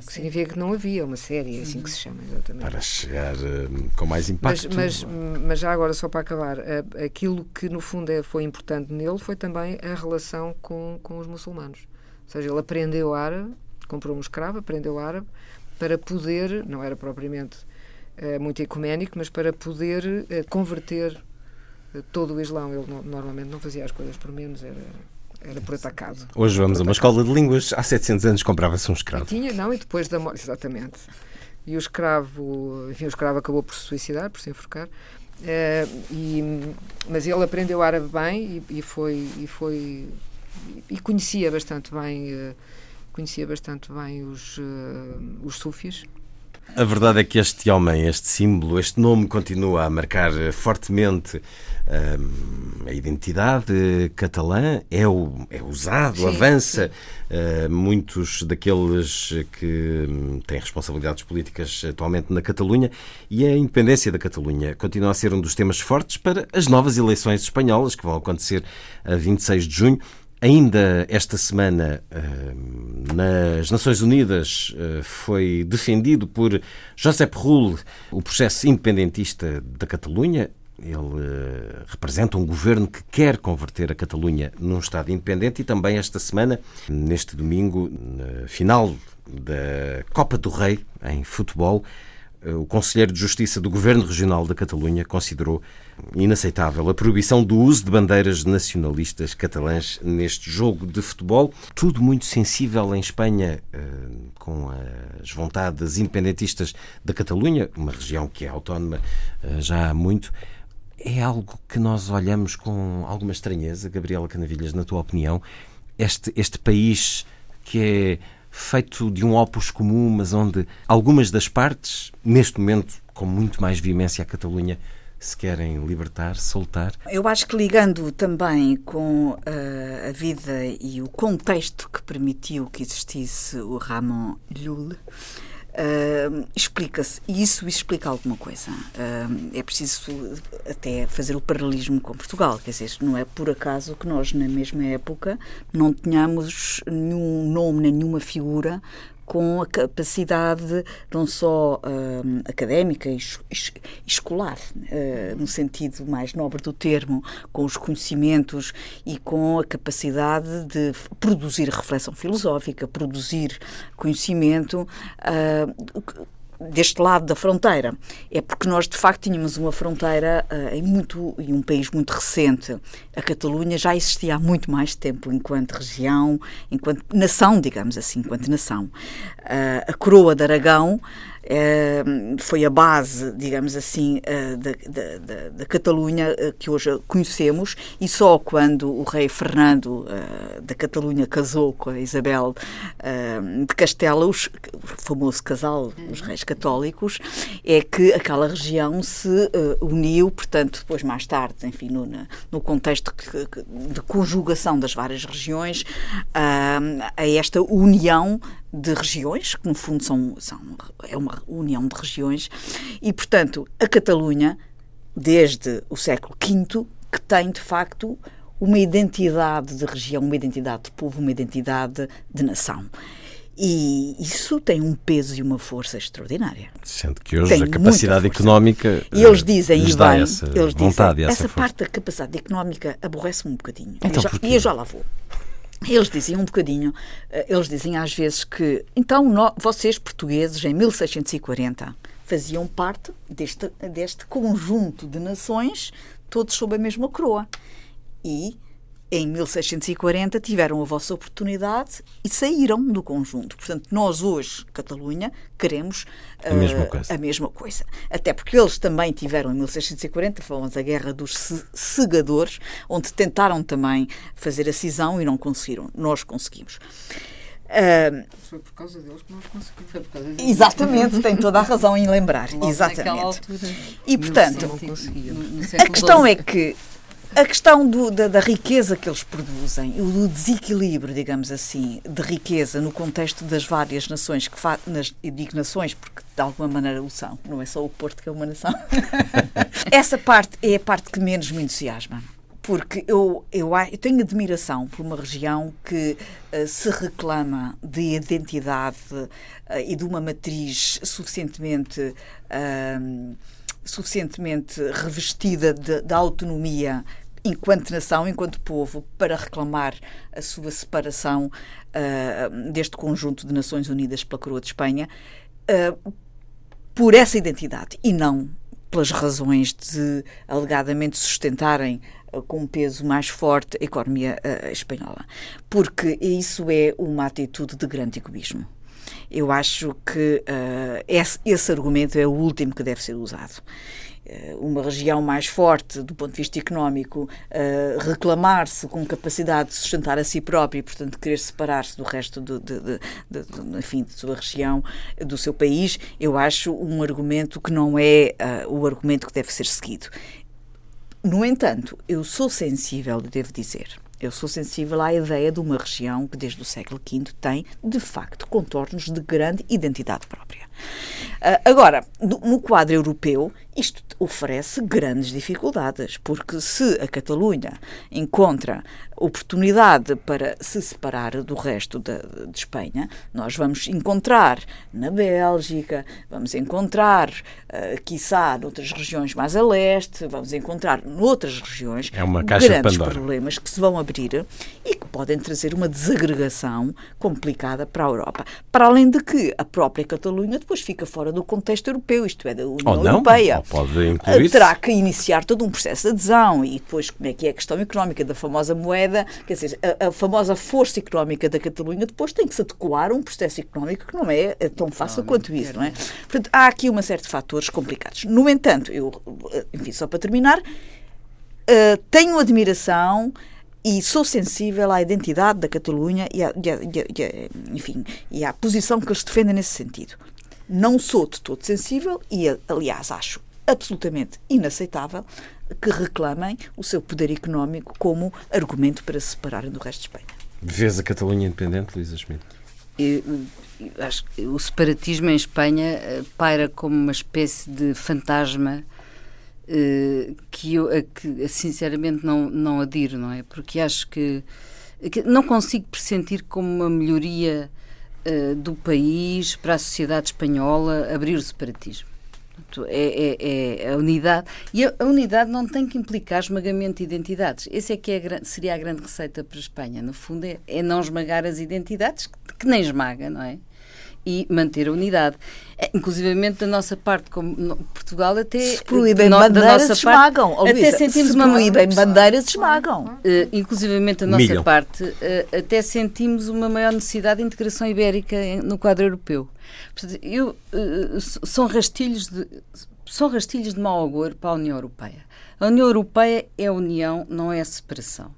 [SPEAKER 1] Que significa que não havia uma série, é assim que se chama, exatamente.
[SPEAKER 2] Para chegar uh, com mais impacto.
[SPEAKER 1] Mas, mas, mas, já agora, só para acabar, uh, aquilo que no fundo é, foi importante nele foi também a relação com, com os muçulmanos. Ou seja, ele aprendeu árabe comprou um escravo, aprendeu árabe, para poder, não era propriamente uh, muito ecuménico, mas para poder uh, converter uh, todo o Islão. Ele no, normalmente não fazia as coisas por menos, era, era por atacado.
[SPEAKER 2] Hoje vamos a uma escola de línguas, há 700 anos comprava-se um escravo.
[SPEAKER 1] Tinha, não, e depois da morte, exatamente. E o escravo, enfim, o escravo acabou por se suicidar, por se enforcar. e, mas ele aprendeu árabe bem e, e foi e foi e conhecia bastante bem conhecia bastante bem os, uh, os sufis.
[SPEAKER 2] A verdade é que este homem, este símbolo, este nome continua a marcar fortemente uh, a identidade catalã, é, o, é usado, sim, avança. Sim. Uh, muitos daqueles que hum, têm responsabilidades políticas atualmente na Catalunha e a independência da Catalunha continua a ser um dos temas fortes para as novas eleições espanholas que vão acontecer a 26 de junho. Ainda esta semana, eh, nas Nações Unidas, eh, foi defendido por Josep Rull o processo independentista da Catalunha. Ele eh, representa um governo que quer converter a Catalunha num Estado independente e também esta semana, neste domingo, na final da Copa do Rei em futebol, o Conselheiro de Justiça do Governo Regional da Catalunha considerou inaceitável a proibição do uso de bandeiras nacionalistas catalãs neste jogo de futebol. Tudo muito sensível em Espanha eh, com as vontades independentistas da Catalunha, uma região que é autónoma eh, já há muito. É algo que nós olhamos com alguma estranheza, Gabriela Canavilhas, na tua opinião, este, este país que é feito de um opus comum, mas onde algumas das partes, neste momento, com muito mais veemência a Catalunha, se querem libertar, soltar?
[SPEAKER 3] Eu acho que ligando também com uh, a vida e o contexto que permitiu que existisse o Ramon Llull, Uh, explica-se, e isso explica alguma coisa. Uh, é preciso até fazer o paralelismo com Portugal, quer dizer, não é por acaso que nós, na mesma época, não tenhamos nenhum nome, nenhuma figura com a capacidade não só uh, académica e escolar, uh, no sentido mais nobre do termo, com os conhecimentos e com a capacidade de produzir reflexão filosófica, produzir conhecimento, uh, deste lado da fronteira. É porque nós, de facto, tínhamos uma fronteira uh, em, muito, em um país muito recente. A Catalunha já existia há muito mais tempo enquanto região, enquanto nação, digamos assim, enquanto nação. Uh, a coroa de Aragão foi a base, digamos assim, uh, da, Catalunha uh, que hoje conhecemos e só quando o rei Fernando da Catalunha casou com a Isabel de Castela, o famoso casal, os reis católicos, é que aquela região se uniu, portanto, depois mais tarde, enfim, no, no contexto de conjugação das várias regiões, a esta união de regiões, que no fundo são, são, é uma união de regiões, e portanto a Catalunha, desde o século V, que tem de facto uma identidade de região, uma identidade de povo, uma identidade de nação. E isso tem um peso e uma força extraordinária.
[SPEAKER 2] Sendo que hoje tem a capacidade económica.
[SPEAKER 3] E eles dizem, e bem,
[SPEAKER 2] essa
[SPEAKER 3] eles dizem,
[SPEAKER 2] essa,
[SPEAKER 3] essa parte da capacidade económica aborrece-me um bocadinho.
[SPEAKER 2] Então,
[SPEAKER 3] e, e eu já lá vou. Eles diziam um bocadinho, eh, eles dizem às vezes que, então, no, vocês portugueses, em 1640, faziam parte deste, deste conjunto de nações, todos sob a mesma coroa. E em 1640 tiveram a vossa oportunidade e saíram do conjunto. Portanto, nós hoje, Catalunha, queremos
[SPEAKER 2] a, uh, mesma, coisa.
[SPEAKER 3] a mesma coisa. Até porque eles também tiveram em 1640, falamos a Guerra dos Segadores, onde tentaram também fazer a cisão e não conseguiram. Nós conseguimos.
[SPEAKER 1] Uh, foi por causa deles que nós conseguimos. Foi por causa deles.
[SPEAKER 3] Exatamente, tem toda a razão em lembrar.
[SPEAKER 1] Logo
[SPEAKER 3] exatamente.
[SPEAKER 1] Altura,
[SPEAKER 3] e portanto, a questão é que a questão do, da, da, riqueza que eles produzem, o do desequilíbrio, digamos assim, de riqueza no contexto das várias nações, que nas, eu digo nações porque de alguma maneira o são, não é só o Porto que é uma nação. Essa parte é a parte que menos me entusiasma. Porque eu, eu, eu tenho admiração por uma região que uh, se reclama de identidade uh, e de uma matriz suficientemente. Uh, suficientemente revestida de, de autonomia enquanto nação, enquanto povo, para reclamar a sua separação uh, deste conjunto de Nações Unidas pela Coroa de Espanha, uh, por essa identidade e não pelas razões de alegadamente sustentarem uh, com um peso mais forte a economia espanhola. Porque isso é uma atitude de grande egoísmo. Eu acho que esse, esse argumento é o último que deve ser usado. Eh, uma região mais forte do ponto de vista económico uh, reclamar-se com capacidade de sustentar a si própria e, portanto, querer separar-se do resto de, de, de, de, enfim, de sua região, do seu país, eu acho um argumento que não é uh, o argumento que deve ser seguido. No entanto, eu sou sensível, devo dizer, eu sou sensível à ideia de uma região que, desde o século V, tem, de facto, contornos de grande identidade própria. Uh, agora, no quadro europeu, isto oferece grandes dificuldades, porque se a Catalunha encontra oportunidade para se separar do resto de, de Espanha, nós vamos encontrar na Bélgica, vamos encontrar, uh, quiçá, noutras regiões mais a leste, vamos encontrar noutras regiões
[SPEAKER 2] é
[SPEAKER 3] grandes problemas que se vão abrir e que podem trazer uma desagregação complicada para a Europa. Para além de que a própria Catalunha depois fica fora do contexto europeu, isto é, da União
[SPEAKER 2] ou não,
[SPEAKER 3] Europeia. Ou
[SPEAKER 2] pode incluir
[SPEAKER 3] Terá que iniciar todo um processo de adesão e depois como é que é a questão económica da famosa moeda, quer dizer, a, a famosa força económica da Catalunha depois tem que se adequar a um processo económico que não é, é tão fácil não, quanto isso, não é? Portanto, há aqui uma série de fatores complicados. No entanto, eu, enfim, só para terminar, uh, tenho admiração e sou sensível à identidade da Catalunha e, a, e, e, enfim, e à posição que eles defendem nesse sentido. Não sou de todo sensível e, aliás, acho absolutamente inaceitável que reclamem o seu poder económico como argumento para se separarem do resto de Espanha.
[SPEAKER 2] Vês a Catalunha independente, Luísa Schmidt?
[SPEAKER 4] Eu, eu acho que o separatismo em Espanha eh, paira como uma espécie de fantasma uh, que eu que, sinceramente não, não adiro, não é? Porque acho que, que não consigo pressentir como uma melhoria uh, do país para a sociedade espanhola abrir o separatismo. É, é, é, a unidade. E a, a, unidade não tem que implicar esmagamento de identidades. Essa é que é, seria a grande receita para a Espanha. No fundo, é, é não esmagar as identidades, que, que nem esmaga, não é? e manter a unidade. É, inclusivamente da nossa parte, como Portugal até
[SPEAKER 3] se proíbem no, bandeiras esmagam. Parte, até sentimos se uma proíbem bandeiras esmagam.
[SPEAKER 4] Uh, inclusivamente da nossa Milham. parte, uh, até sentimos uma maior necessidade de integração ibérica no quadro europeu. Portanto, eu, uh, são rastilhos de são rastilhos de mau agouro para a União Europeia. A União Europeia é união, não é separação.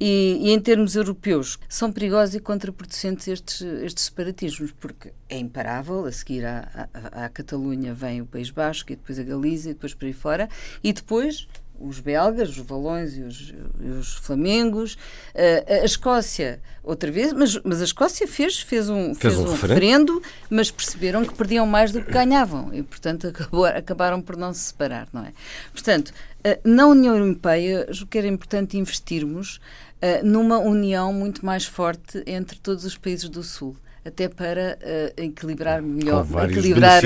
[SPEAKER 4] E, e, em termos europeus, são perigosos e contraproducentes estes, estes separatismos, porque é imparável. A seguir à, à, à Catalunha vem o País Basco, e depois a Galiza, e depois por aí fora, e depois os belgas, os valões e os, e os flamengos. Uh, a Escócia, outra vez, mas, mas a Escócia fez, fez um, fez, fez um, um referendo, mas perceberam que perdiam mais do que ganhavam e, portanto, acabou, acabaram por não se separar, não é? Portanto, uh, na União Europeia, o que era importante investirmos uh, numa união muito mais forte entre todos os países do Sul até para uh, equilibrar melhor, equilibrar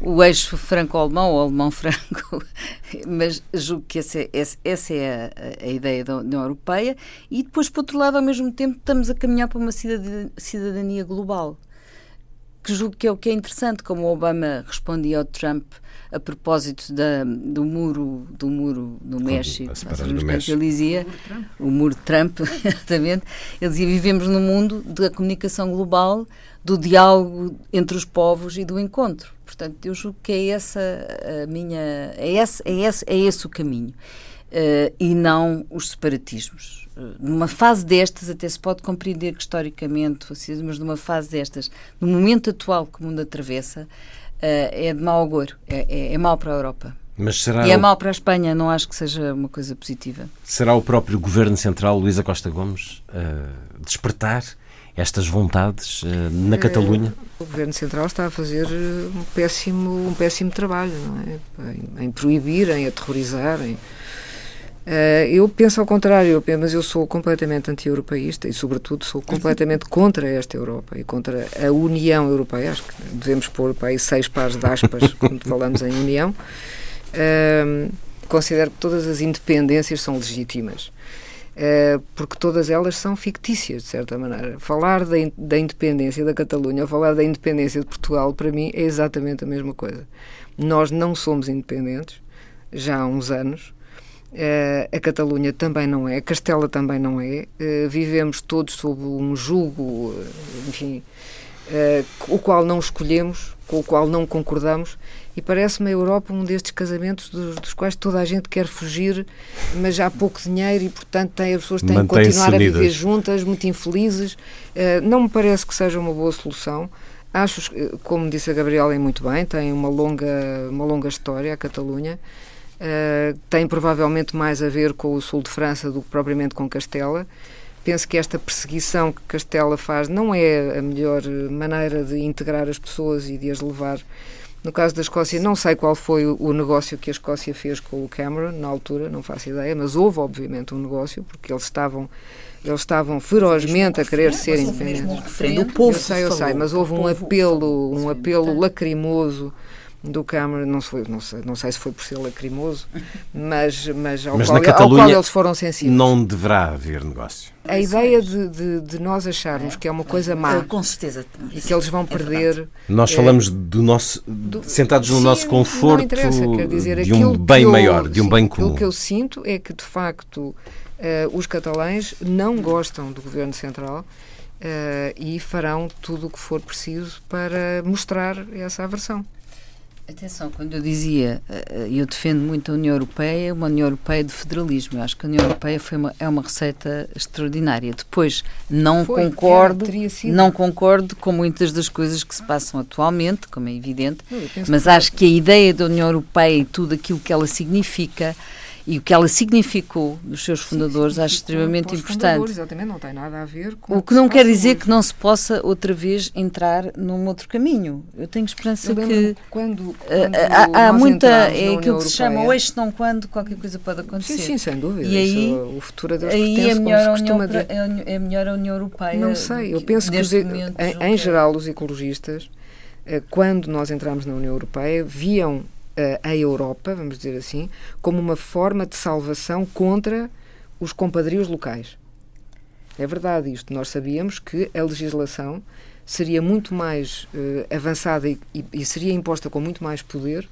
[SPEAKER 4] o, o, eixo franco-alemão ou alemão-franco. Mas julgo que essa, é, essa, é a, a, ideia da União Europeia. E depois, por outro lado, ao mesmo tempo, estamos a caminhar para uma cidadania, cidadania global. Que julgo que é o que é interessante, como o Obama respondia ao Trump a propósito da, do muro do muro no México,
[SPEAKER 2] do México.
[SPEAKER 4] ele dizia, o muro de Trump, exatamente, ele dizia vivemos num mundo da comunicação global, do diálogo entre os povos e do encontro. Portanto, eu julgo que é essa a minha, é esse, é esse, é esse o caminho. Uh, e não os separatismos. Numa fase destas, até se pode compreender que historicamente, mas numa fase destas, no momento atual que o mundo atravessa, é de mau agouro, é, é, é mau para a Europa.
[SPEAKER 2] Mas será
[SPEAKER 4] e é
[SPEAKER 2] o...
[SPEAKER 4] mau para a Espanha, não acho que seja uma coisa positiva.
[SPEAKER 2] Será o próprio Governo Central, Luísa Costa Gomes, uh, despertar estas vontades uh, na Catalunha?
[SPEAKER 1] o Governo Central está a fazer um péssimo, um péssimo trabalho, não é? Em, em proibir, em aterrorizar, em, Uh, eu penso ao contrário, mas eu sou completamente anti-europeísta e, sobretudo, sou completamente contra esta Europa e contra a União Europeia. Acho que devemos pôr para aí seis pares de aspas quando falamos em União. Uh, considero que todas as independências são legítimas. Uh, porque todas elas são fictícias, de certa maneira. Falar da, in da independência da Catalunha ou falar da independência de Portugal, para mim, é exatamente a mesma coisa. Nós não somos independentes já há uns anos a Catalunha também não é, Castela também não é. Uh, vivemos todos sob um jugo, uh, enfim, o qual não escolhemos, com o qual não concordamos. E parece-me a Europa um destes casamentos dos, dos, quais toda a gente quer fugir, mas há pouco dinheiro e, portanto, tem, as pessoas têm que continuar a viver juntas, muito infelizes. não me parece que seja uma boa solução. Acho, como disse a Gabriela, é muito bem, tem uma longa, uma longa história a Catalunha. Uh, tem provavelmente mais a ver com o sul de França do que propriamente com Castela. Penso que esta perseguição que Castela faz não é a melhor maneira de integrar as pessoas e de as levar. No caso da Escócia, não sei qual foi o, negócio que a Escócia fez com o Cameron na altura, não faço ideia, mas houve obviamente um negócio, porque eles estavam eles estavam ferozmente a querer ser independentes.
[SPEAKER 3] O povo
[SPEAKER 1] eu sei, eu sei, mas houve um apelo, um apelo lacrimoso do Câmara, não, foi, não, sei, não sei se foi por ser lacrimoso, mas, mas, ao,
[SPEAKER 2] mas
[SPEAKER 1] qual, ao qual eles foram sensíveis.
[SPEAKER 2] Não deverá haver negócio.
[SPEAKER 1] A ideia de, de, de nós acharmos é, que é uma coisa má
[SPEAKER 3] com certeza.
[SPEAKER 1] e que eles vão é perder.
[SPEAKER 2] Nós é, falamos do nosso, do, sentados no sim, nosso conforto quer dizer, de um bem eu, maior, de um sim, bem comum.
[SPEAKER 1] O que eu sinto é que, de facto, uh, os catalães não gostam do governo central. Uh, e farão tudo o que for preciso para mostrar essa aversão.
[SPEAKER 4] Atenção, quando eu dizia, eh, eu defendo muito a União Europeia, uma União Europeia de federalismo. Eu acho que a União Europeia foi uma, é uma receita extraordinária. Depois, não foi, concordo, não concordo com muitas das coisas que se passam atualmente, como é evidente, mas acho que a ideia da União Europeia e tudo aquilo que ela significa e o que ela significou dos seus fundadores sim, sim, acho extremamente importante.
[SPEAKER 1] Exatamente, não tem nada a ver com
[SPEAKER 4] o que, não quer dizer hoje. que não se possa outra vez entrar num outro caminho. Eu tenho esperança Eu que
[SPEAKER 1] quando,
[SPEAKER 4] eh, quando há, há muita é aquilo que se chama eixo não quando qualquer coisa pode acontecer.
[SPEAKER 1] Sim, sim, sem dúvida.
[SPEAKER 4] E aí
[SPEAKER 1] Isso, o futuro a Deus
[SPEAKER 4] aí
[SPEAKER 1] pertence,
[SPEAKER 4] é melhor, a União, é, é melhor a União Europeia.
[SPEAKER 1] Não sei, eu penso que, os, em, em geral os ecologistas eh, quando nós entramos na União Europeia viam a Europa, vamos dizer assim, como uma forma de salvação contra os compadrios locais. É verdade isto. Nós sabíamos que a legislação seria muito mais uh, avançada e, e, seria imposta com muito mais poder.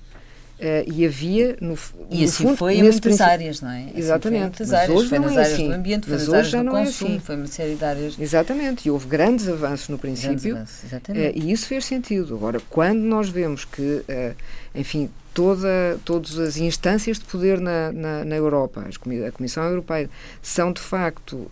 [SPEAKER 1] Uh, e havia no,
[SPEAKER 4] e no assim fundo, foi em muitas áreas, não é?
[SPEAKER 1] Exatamente.
[SPEAKER 4] Assim foi, áreas,
[SPEAKER 1] hoje
[SPEAKER 4] foi nas
[SPEAKER 1] é
[SPEAKER 4] áreas
[SPEAKER 1] assim.
[SPEAKER 4] do ambiente, foi
[SPEAKER 1] mas
[SPEAKER 4] nas áreas do
[SPEAKER 1] não é
[SPEAKER 4] consumo,
[SPEAKER 1] assim.
[SPEAKER 4] foi uma série de áreas.
[SPEAKER 1] Exatamente, e houve grandes avanços no princípio.
[SPEAKER 4] Avanços.
[SPEAKER 1] Uh, e isso fez sentido. Agora, quando nós vemos que, uh, enfim, toda, todas as instâncias de poder na, na, na Europa, a Comissão Europeia, são de facto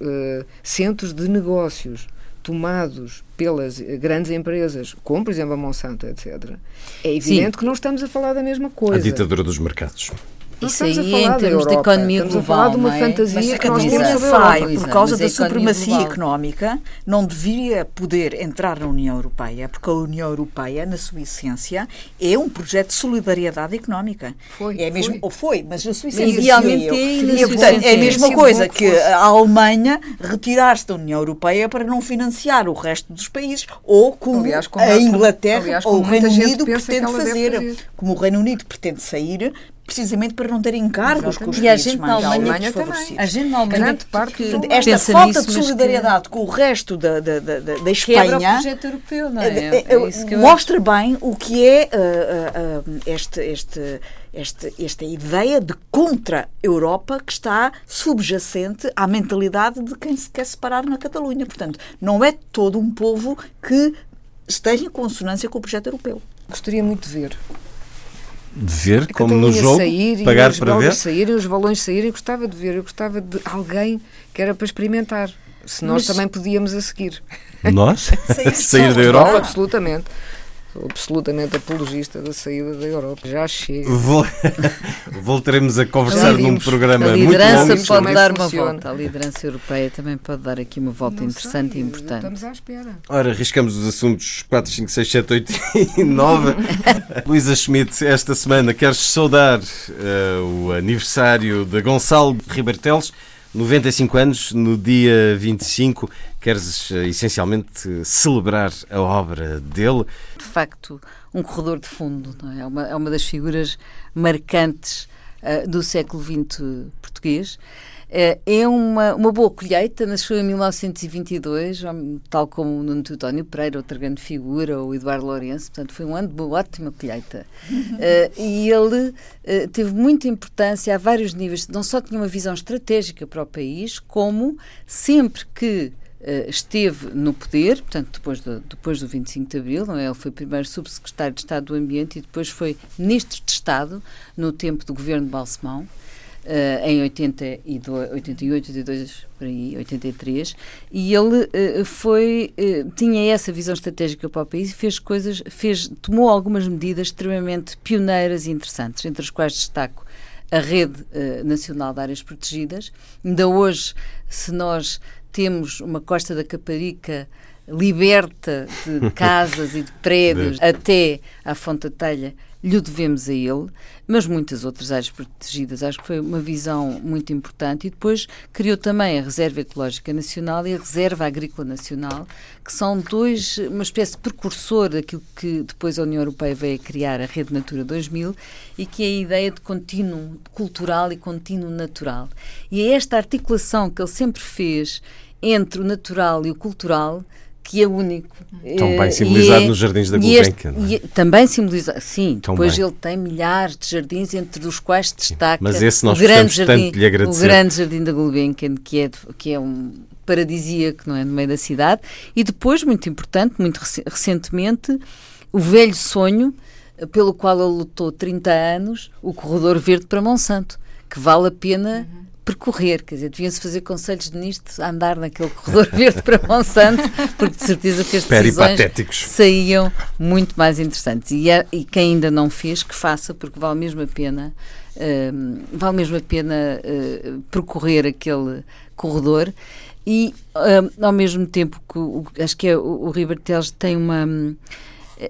[SPEAKER 1] centros de negócios tomados pelas grandes empresas, como por exemplo a Monsanto, etc., é evidente
[SPEAKER 4] Sim.
[SPEAKER 1] que não estamos a falar da mesma coisa.
[SPEAKER 2] A ditadura dos mercados.
[SPEAKER 4] Isso aí em termos de
[SPEAKER 1] Europa,
[SPEAKER 4] economia global,
[SPEAKER 1] de uma
[SPEAKER 4] é?
[SPEAKER 1] fantasia que nós temos
[SPEAKER 3] sai por causa da supremacia
[SPEAKER 4] global.
[SPEAKER 3] económica, não deveria poder entrar na União Europeia, porque a União Europeia, na sua essência, é um projeto de solidariedade económica.
[SPEAKER 1] Foi,
[SPEAKER 3] é mesmo,
[SPEAKER 1] foi.
[SPEAKER 3] ou foi, mas na sua essência.
[SPEAKER 4] Idealmente é ainda
[SPEAKER 3] E,
[SPEAKER 4] na sua
[SPEAKER 3] portanto, é a
[SPEAKER 4] essência.
[SPEAKER 3] mesma
[SPEAKER 1] Sim,
[SPEAKER 3] coisa
[SPEAKER 1] que
[SPEAKER 3] a Alemanha retirar-se da União Europeia para não financiar o resto dos países, ou como
[SPEAKER 1] Aliás, como
[SPEAKER 3] a Inglaterra
[SPEAKER 1] aliás,
[SPEAKER 3] ou o
[SPEAKER 1] como
[SPEAKER 3] Reino Unido pretende fazer.
[SPEAKER 1] fazer.
[SPEAKER 3] Como o Reino Unido pretende sair, precisamente para não ter encargos com os
[SPEAKER 4] E a gente na Alemanha
[SPEAKER 3] desfavorecidos.
[SPEAKER 4] A gente na Alemanha
[SPEAKER 1] Grande parte
[SPEAKER 4] que
[SPEAKER 3] esta falta
[SPEAKER 4] nisso,
[SPEAKER 3] de solidariedade com o resto da, da, da, da, da
[SPEAKER 4] Quebra o
[SPEAKER 3] Espanha
[SPEAKER 4] projeto europeu, não é?
[SPEAKER 3] é- é-
[SPEAKER 4] É isso que eu
[SPEAKER 3] mostra bem o que é ah, ah, ah, este, este, este, esta ideia de contra-Europa que está subjacente à mentalidade de quem se quer separar na Catalunha. Portanto, não é todo um povo que esteja em consonância com o projeto europeu.
[SPEAKER 1] Gostaria muito de ver.
[SPEAKER 2] De ver,
[SPEAKER 1] A
[SPEAKER 2] como no jogo,
[SPEAKER 1] sair, e
[SPEAKER 2] pagar
[SPEAKER 1] os
[SPEAKER 2] para ver.
[SPEAKER 1] saírem, os valões saírem, eu gostava de ver. Eu gostava de alguém que era para experimentar. Se nós
[SPEAKER 4] Mas-
[SPEAKER 1] também podíamos a seguir.
[SPEAKER 2] Nós?
[SPEAKER 3] Sair
[SPEAKER 2] Sair da. Europa?
[SPEAKER 1] Não, absolutamente. Absolutamente apologista da saída da Europa. Já chega.
[SPEAKER 2] Vol- Voltaremos a conversar num programa
[SPEAKER 4] A
[SPEAKER 2] muito
[SPEAKER 4] liderança
[SPEAKER 2] longo.
[SPEAKER 1] vamos
[SPEAKER 4] pode
[SPEAKER 1] como é
[SPEAKER 4] dar uma volta. A liderança europeia também pode dar aqui uma volta
[SPEAKER 1] Não
[SPEAKER 4] interessante
[SPEAKER 1] sei,
[SPEAKER 4] e importante.
[SPEAKER 1] Estamos à espera.
[SPEAKER 2] Ora, arriscamos os assuntos 4, 5, 6, 7, 8 e 9. Luísa Schmidt, esta semana queres saudar eh, o aniversário de Gonçalo Ribeiro Teles, 95 anos, no dia 25. Queres eh, essencialmente celebrar a obra dele.
[SPEAKER 4] de facto um corredor de fundo, não é? É uma, é uma das figuras marcantes ah, do século XX português. Eh, é uma, uma boa colheita, nasceu em 1922, hom- tal como o Nuno Teutónio Pereira, outra grande figura, ou o Eduardo Lourenço, portanto foi um ano de uma ótima colheita. Eh, e ele teve muita importância a vários níveis, não só tinha uma visão estratégica para o país, como sempre que eh, esteve no poder, portanto, depois do, depois do 25 de Abril, não é? ele foi primeiro subsecretário de Estado do Ambiente e depois foi ministro de Estado no tempo do governo de Balsemão, eh, em 82, 88, 82, por aí, 83, e ele eh, foi, tinha essa visão estratégica para o país e fez coisas, fez, tomou algumas medidas extremamente pioneiras e interessantes, entre as quais destaco a Rede Nacional de Áreas Protegidas. Ainda hoje, se nós temos uma Costa da Caparica liberta de casas e de prédios até à Fonte Telha, lhe devemos a ele, mas muitas outras áreas protegidas. Acho que foi uma visão muito importante. E depois criou também a Reserva Ecológica Nacional e a Reserva Agrícola Nacional, que são dois, uma espécie de precursor daquilo que depois a União Europeia veio a criar, a Rede Natura 2000, e que é a ideia de contínuo cultural e contínuo natural. E é esta articulação que ele sempre fez entre o natural e o cultural que é único.
[SPEAKER 2] Tão bem
[SPEAKER 4] Eh,
[SPEAKER 2] simbolizado
[SPEAKER 4] e
[SPEAKER 2] nos jardins da Gulbenkian, é?
[SPEAKER 4] e- Também simbolizado, sim.
[SPEAKER 2] Tão
[SPEAKER 4] depois
[SPEAKER 2] bem.
[SPEAKER 4] ele tem milhares de jardins, entre os quais destaca
[SPEAKER 2] mas esse nós
[SPEAKER 4] o grande
[SPEAKER 2] tanto
[SPEAKER 4] jardim,
[SPEAKER 2] de lhe agradecer.
[SPEAKER 4] o grande jardim da Gulbenkian, que é, que é um paradisíaco, não é, no meio da cidade. E depois, muito importante, muito rec- recentemente, o velho sonho eh, pelo qual ele lutou 30 anos, o corredor verde para Monsanto, que vale a pena percorrer, quer dizer, deviam-se fazer conselhos de ministros a andar naquele corredor verde para Monsanto, porque de certeza que as decisões saíam muito mais interessantes. E, é- e quem ainda não fez, que faça, porque vale mesmo a pena, hum, vale mesmo a pena eh, percorrer aquele corredor. E hum, ao mesmo tempo que o- acho que é, o, o Ribeiro Teles tem uma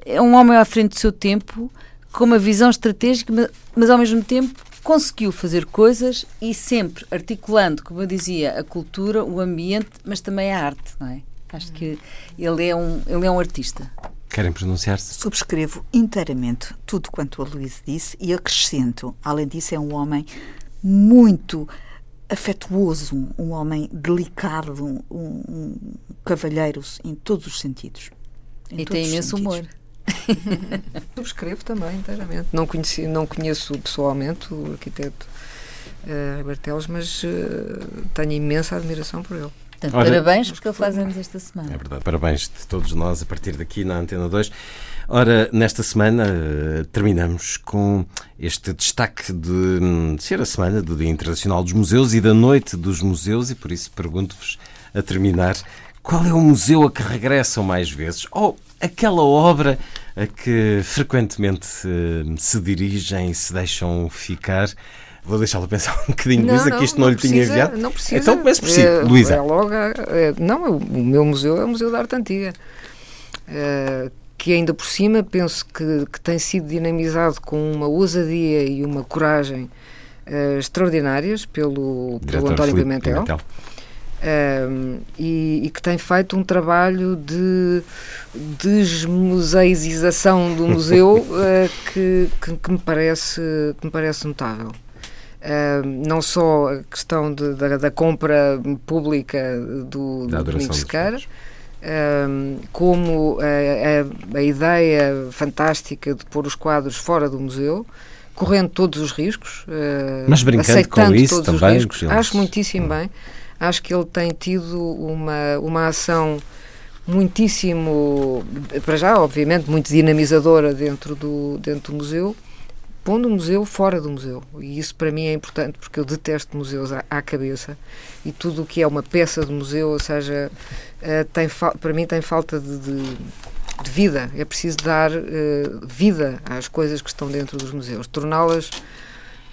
[SPEAKER 4] é um homem à frente do seu tempo, com uma visão estratégica, mas, mas ao mesmo tempo conseguiu fazer coisas e sempre articulando, como eu dizia, a cultura, o ambiente, mas também a arte, não é? Acho que ele é um, ele é um artista.
[SPEAKER 2] Querem pronunciar-se?
[SPEAKER 3] Subscrevo inteiramente tudo quanto a Luísa disse e acrescento, além disso, é um homem muito afetuoso, um, homem delicado, um, um cavalheiro em todos os sentidos.
[SPEAKER 4] e tem imenso humor.
[SPEAKER 1] Subscrevo também inteiramente. Não, conheci, não conheço pessoalmente o arquiteto uh, mas uh, tenho imensa admiração por ele.
[SPEAKER 4] Portanto, Ora, parabéns porque ele faz anos esta semana.
[SPEAKER 2] É verdade, parabéns de todos nós a partir daqui na Antena 2. Ora, nesta semana uh, terminamos com este destaque de, hum, de ser a semana do Dia Internacional dos Museus e da Noite dos Museus e por isso pergunto-vos a terminar qual é o museu a que regressam mais vezes? Ou aquela obra a que frequentemente uh, se dirigem e se deixam ficar? Vou deixá-la pensar um bocadinho, não, Luísa, que isto não, não lhe precisa, tinha enviado.
[SPEAKER 1] Não precisa.
[SPEAKER 2] Então comece por si, é, Luísa.
[SPEAKER 1] É logo, é, não, o meu museu é o Museu da Arte Antiga. É, que ainda por cima penso que, que, tem sido dinamizado com uma ousadia e uma coragem uh, extraordinárias pelo, pelo António Pimentel. Pimentel. Uh, e, e, que tem feito um trabalho de desmuseizização do museu uh, que, que, que, me parece, que me parece notável. Uh, não só a questão de, da, da, compra pública do, do Domingos Sequeira, como a, a, a, ideia fantástica de pôr os quadros fora do museu, correndo todos os riscos, uh,
[SPEAKER 2] mas brincando com isso também. Riscos,
[SPEAKER 1] acho muitíssimo bem. Acho que ele tem tido uma, uma ação muitíssimo, para já, obviamente, muito dinamizadora dentro do, dentro do museu pondo o museu fora do museu. E isso para mim é importante porque eu detesto museus à, à cabeça e tudo o que é uma peça de museu, ou seja, uh, tem para mim tem falta de, de, de vida. É preciso dar uh, vida às coisas que estão dentro dos museus, torná-las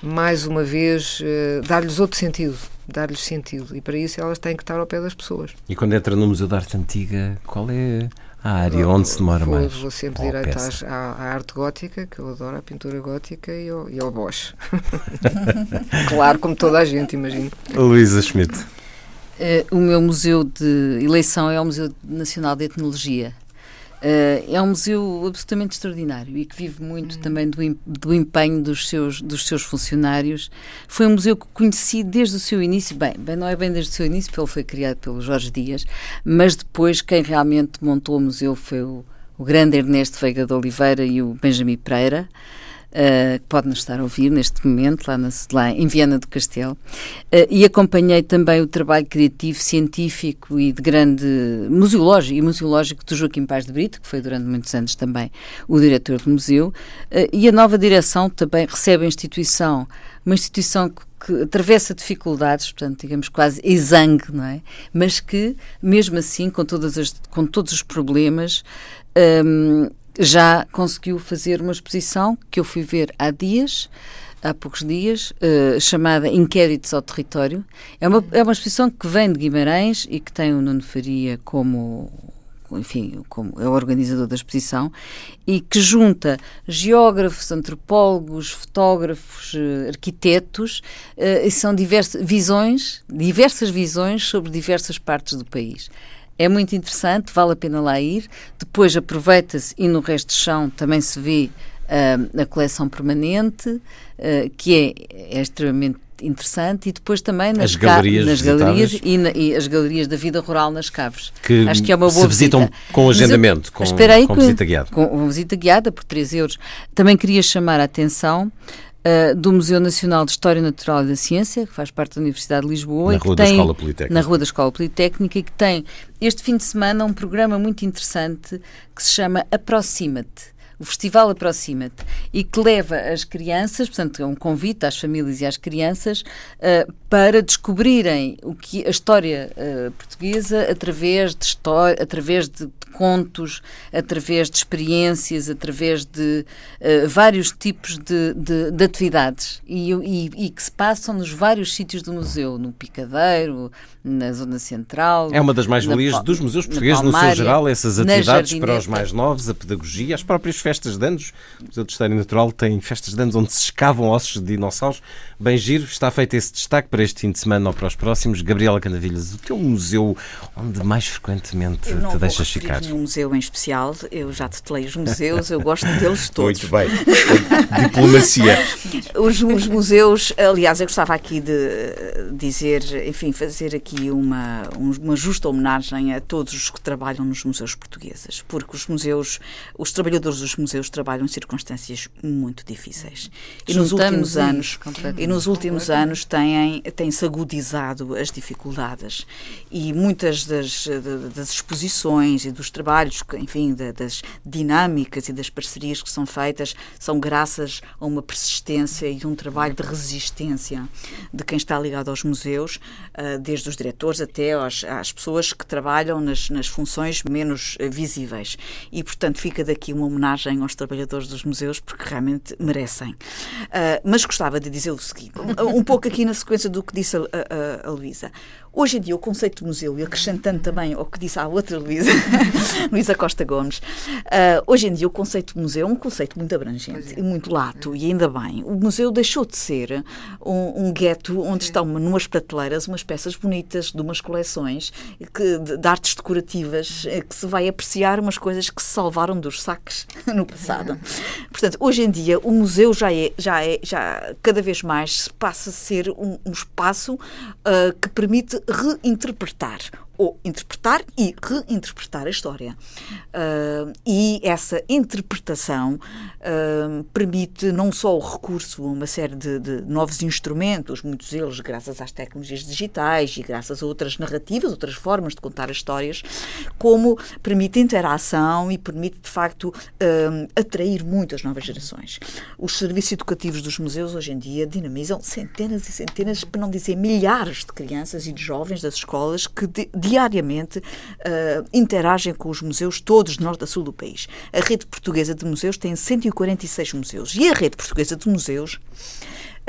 [SPEAKER 1] mais uma vez, uh, dar-lhes outro sentido, dar-lhes sentido. E para isso elas têm que estar ao pé das pessoas.
[SPEAKER 2] E quando entra no Museu da Arte Antiga, qual é a área onde se demora
[SPEAKER 1] vou,
[SPEAKER 2] mais.
[SPEAKER 1] Vou sempre direito à, à, arte gótica, que eu adoro a pintura gótica e ao, e ao Bosch. claro, como toda a gente, imagino.
[SPEAKER 2] Luísa Schmidt.
[SPEAKER 4] Uh, o meu museu de eleição é o Museu Nacional de Etnologia. Uh, é um museu absolutamente extraordinário e que vive muito uhum. também do, do empenho dos seus, dos seus funcionários. Foi um museu que conheci desde o seu início, bem, bem, não é bem desde o seu início, porque ele foi criado pelo Jorge Dias, mas depois quem realmente montou o museu foi o, o grande Ernesto Veiga de Oliveira e o Benjamin Pereira uh, que pode nos estar a ouvir neste momento, lá, na, lá em Viana do Castelo, uh, e acompanhei também o trabalho criativo, científico e de grande museológico, e museológico do Joaquim Paz de Brito, que foi durante muitos anos também o diretor do museu, uh, e a nova direção também recebe a instituição, uma instituição que que atravessa dificuldades, portanto, digamos quase exangue, não é? Mas que, mesmo assim, com, todas as, com todos os problemas, um, já conseguiu fazer uma exposição que eu fui ver há dias, há poucos dias, uh, chamada Inquéritos ao Território. É uma, é uma exposição que vem de Guimarães e que tem o Nuno Faria como enfim, como é o organizador da exposição, e que junta geógrafos, antropólogos, fotógrafos, eh, arquitetos, uh, e são diversas visões, diversas visões sobre diversas partes do país. É muito interessante, vale a pena lá ir. Depois aproveita-se e no resto do chão também se vê uh, a coleção permanente, uh, que é, é, extremamente interessante e depois também nas,
[SPEAKER 2] galerias,
[SPEAKER 4] nas galerias e, na, e, as galerias da vida rural nas caves.
[SPEAKER 2] Que Acho que é uma boa se visitam visita. com agendamento, com, com visita guiada.
[SPEAKER 4] Com, com visita guiada por 3 euros. Também queria chamar a atenção Uh, do Museu Nacional de História Natural e da Ciência, que faz parte da Universidade de Lisboa.
[SPEAKER 2] Na Rua da Escola Politécnica.
[SPEAKER 4] Na Rua da Escola Politécnica e que tem este fim de semana um programa muito interessante que se chama Aproxima-te o festival aproxima-te e que leva as crianças, portanto, é um convite às famílias e às crianças uh, para descobrirem o que a história uh, portuguesa através de história, através de, de, contos, através de experiências, através de uh, vários tipos de, de, de atividades e, e, e, que se passam nos vários sítios do museu, no Picadeiro, na zona central.
[SPEAKER 2] É uma das mais-valias dos museus portugueses no seu geral, essas atividades para os mais novos, a pedagogia, as próprias festas festas de anos. O Museu de História Natural tem festas de anos onde se escavam ossos de dinossauros. Bem giro, está feito esse destaque para este fim de semana ou para os próximos. Gabriela Canavilhas, o teu museu onde mais frequentemente
[SPEAKER 3] não
[SPEAKER 2] te deixas ficar?
[SPEAKER 3] nenhum museu em especial, eu já tutelei os museus, eu gosto deles todos.
[SPEAKER 2] Muito bem. Diplomacia.
[SPEAKER 3] Os, os museus, aliás, eu gostava aqui de dizer, enfim, fazer aqui uma, uma justa homenagem a todos os que trabalham nos museus portugueses, porque os museus, os trabalhadores dos museus trabalham em circunstâncias muito difíceis. E nos últimos anos, e nos últimos anos têm, têm-se agudizado as dificuldades e muitas das, das exposições e dos trabalhos, enfim, da- das dinâmicas e das parcerias que são feitas são graças a uma persistência e um trabalho de resistência de quem está ligado aos museus, ah, desde os diretores até aos- às pessoas que trabalham nas, nas funções menos eh, visíveis. E, portanto, fica daqui uma homenagem aos trabalhadores dos museus, porque realmente merecem. Ah, mas gostava de dizer o seguinte, um, pouco aqui na sequência do que disse a, a- a Luísa. Hoje em dia, o conceito de museu, e acrescentando também ao que disse a outra Luísa, Luísa Costa Gomes, ah, hoje em dia o conceito de museu é um conceito muito abrangente e muito lato, e ainda bem. O museu deixou de ser um, um gueto onde estão numas prateleiras umas peças bonitas de umas coleções que, de, de artes decorativas eh, que se vai apreciar umas coisas que se salvaram dos saques no passado. Portanto, hoje em dia o museu já é, já é, já cada vez mais passa a ser um, um espaço ah, que permite reinterpretar ou interpretar e reinterpretar a história. Ah, e essa interpretação ah, permite não só o recurso a uma série de, de novos instrumentos, muitos deles graças às tecnologias digitais e graças a outras narrativas, outras formas de contar as histórias, como permite interação e permite, de facto, ah, atrair muitas novas gerações. Os serviços educativos dos museus hoje em dia dinamizam centenas e centenas, para não dizer milhares de crianças e de jovens das escolas que di- diariamente ah, interagem com os museus todos de norte a sul do país. A rede portuguesa de museus tem 146 museus e a rede portuguesa de museus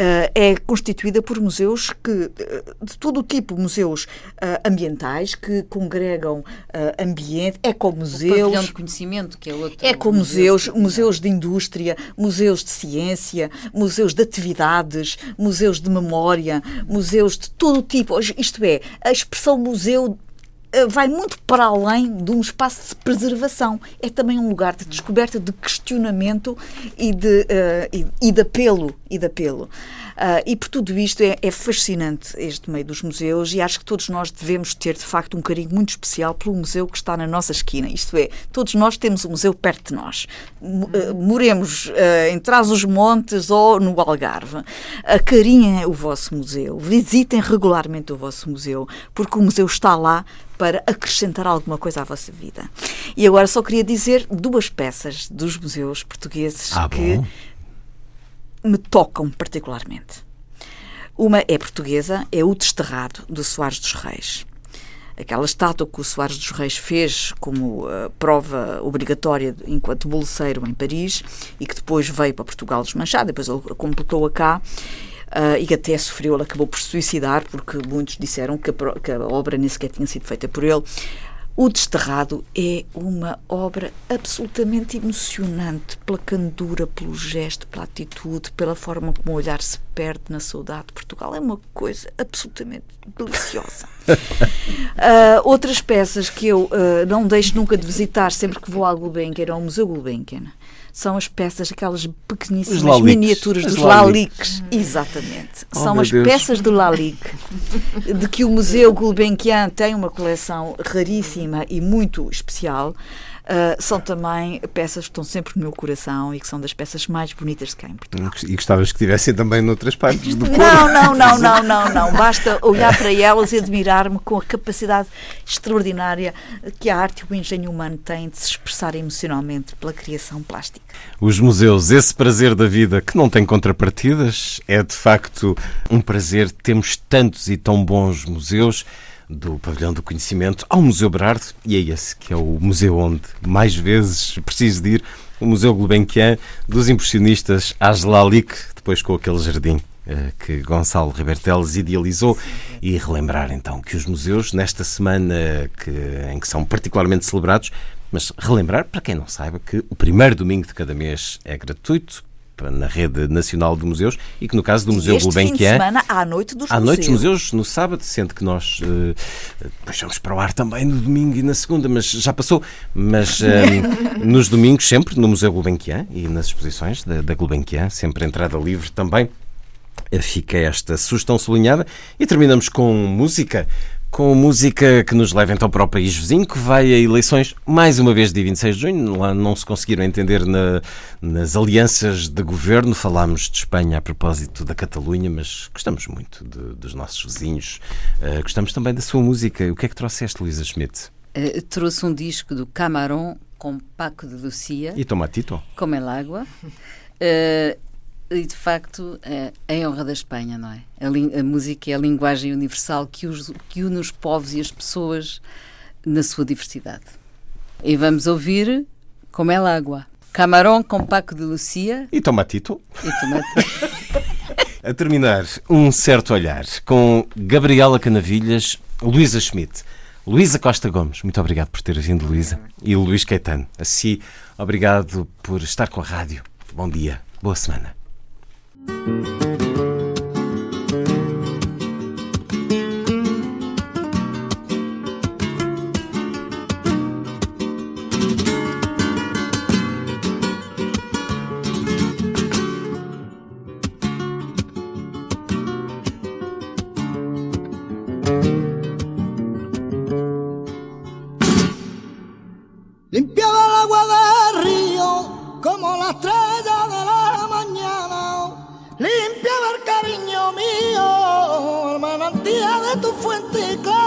[SPEAKER 3] ah, é constituída por museus que, ah, de todo o tipo, museus ah, ambientais que congregam ah, ambiente,
[SPEAKER 4] O pavilhão
[SPEAKER 3] ecomuseus,
[SPEAKER 4] de conhecimento, que é outro.
[SPEAKER 3] Ecomuseus,
[SPEAKER 4] museu.
[SPEAKER 3] museus de indústria, museus de ciência, museus de atividades, museus de memória, museus de todo o tipo. Isto é, a expressão museu eh, vai muito para além de um espaço de preservação. É também um lugar de descoberta, de questionamento e de, eh, e, e de apelo. E, de apelo. Ah, e por tudo isto é, é fascinante este meio dos museus e acho que todos nós devemos ter de facto um carinho muito especial pelo museu que está na nossa esquina. Isto é, todos nós temos um museu perto de nós. Ah, moremos ah, em Trás-os-Montes ou no Algarve. Acarinhem o vosso museu, visitem regularmente o vosso museu, porque o museu está lá para acrescentar alguma coisa à vossa vida. E agora só queria dizer duas peças dos museus portugueses
[SPEAKER 2] Ah,
[SPEAKER 3] que
[SPEAKER 2] bom.
[SPEAKER 3] Me tocam particularmente. Uma é portuguesa, é o Desterrado de Soares dos Reis. Aquela estátua que o Soares dos Reis fez como uh, prova obrigatória enquanto bolseiro em Paris e que depois veio para Portugal desmanchada, depois ele completou-a cá uh, e até sofreu, ele acabou por suicidar porque muitos disseram que a, que a obra nem sequer tinha sido feita por ele. O Desterrado é uma obra absolutamente emocionante pela candura, pelo gesto, pela atitude, pela forma como o olhar se perde na saudade de Portugal. É uma coisa absolutamente deliciosa. Ah, outras peças que eu ah, não deixo nunca de visitar sempre que vou ao Gulbenkian, ao Museu Gulbenkian, são as peças, aquelas pequeníssimas
[SPEAKER 2] laliques.
[SPEAKER 3] miniaturas
[SPEAKER 2] As
[SPEAKER 3] dos
[SPEAKER 2] laliques.
[SPEAKER 3] laliques. Exatamente.
[SPEAKER 2] Oh,
[SPEAKER 3] são as
[SPEAKER 2] Deus.
[SPEAKER 3] peças do lalique, de que o Museu Gulbenkian tem uma coleção raríssima e muito especial. Ah, são também peças que estão sempre no meu coração e que são das peças mais bonitas de cá em Portugal.
[SPEAKER 2] E gostavas que tivessem também noutras partes do corpo.
[SPEAKER 3] Não, não, não, não, não, não. Basta olhar para elas e admirar-me com a capacidade extraordinária que a arte e o engenho humano têm de se expressar emocionalmente pela criação plástica.
[SPEAKER 2] Os museus, esse prazer da vida que não tem contrapartidas, é de facto um prazer. Temos tantos e tão bons museus, do Pavilhão do Conhecimento ao Museu Berardo, e é esse que é o museu onde mais vezes preciso de ir, o Museu Gulbenkian, dos impressionistas às Lalique, depois com aquele jardim eh, que Gonçalo Riberteles idealizou. E relembrar então que os museus nesta semana que, em que são particularmente celebrados mas relembrar, para quem não saiba, que o primeiro domingo de cada mês é gratuito na rede nacional de museus e que no caso do Museu
[SPEAKER 3] este
[SPEAKER 2] Gulbenkian...
[SPEAKER 3] fim de semana à noite dos
[SPEAKER 2] à
[SPEAKER 3] museus.
[SPEAKER 2] noite dos museus, no sábado, sendo que nós uh, depois vamos para o ar também no domingo e na segunda, mas já passou. Mas uh, nos domingos sempre no Museu Gulbenkian e nas exposições da, da Gulbenkian, sempre entrada livre também. Fica esta sugestão sublinhada e terminamos com música com música que nos leva então para o país vizinho, que vai a eleições mais uma vez dia 26 de junho. Lá não se conseguiram entender na, nas alianças de governo. Falámos de Espanha a propósito da Catalunha, mas gostamos muito de, dos nossos vizinhos. Uh, gostamos também da sua música. O que é que trouxeste, Luísa Schmidt?
[SPEAKER 4] Uh, trouxe um disco do Camarón com Paco de Lucia.
[SPEAKER 2] E Tomatito.
[SPEAKER 4] Como el água. Uh, e de facto é, em honra da Espanha, não é? A, a, música é a linguagem universal que, os, que une os povos e as pessoas na sua diversidade. E vamos ouvir Como é Água. Camarão com Paco de Lucia.
[SPEAKER 2] E Tomatito.
[SPEAKER 4] E tomatito.
[SPEAKER 2] a terminar, um certo olhar com Gabriela Canavilhas, Luísa Schmidt. Luísa Costa Gomes, muito obrigado por ter vindo, Luísa. E Luís Caetano. Assim, obrigado por estar com a rádio. Bom dia, boa semana.
[SPEAKER 5] Thank you. De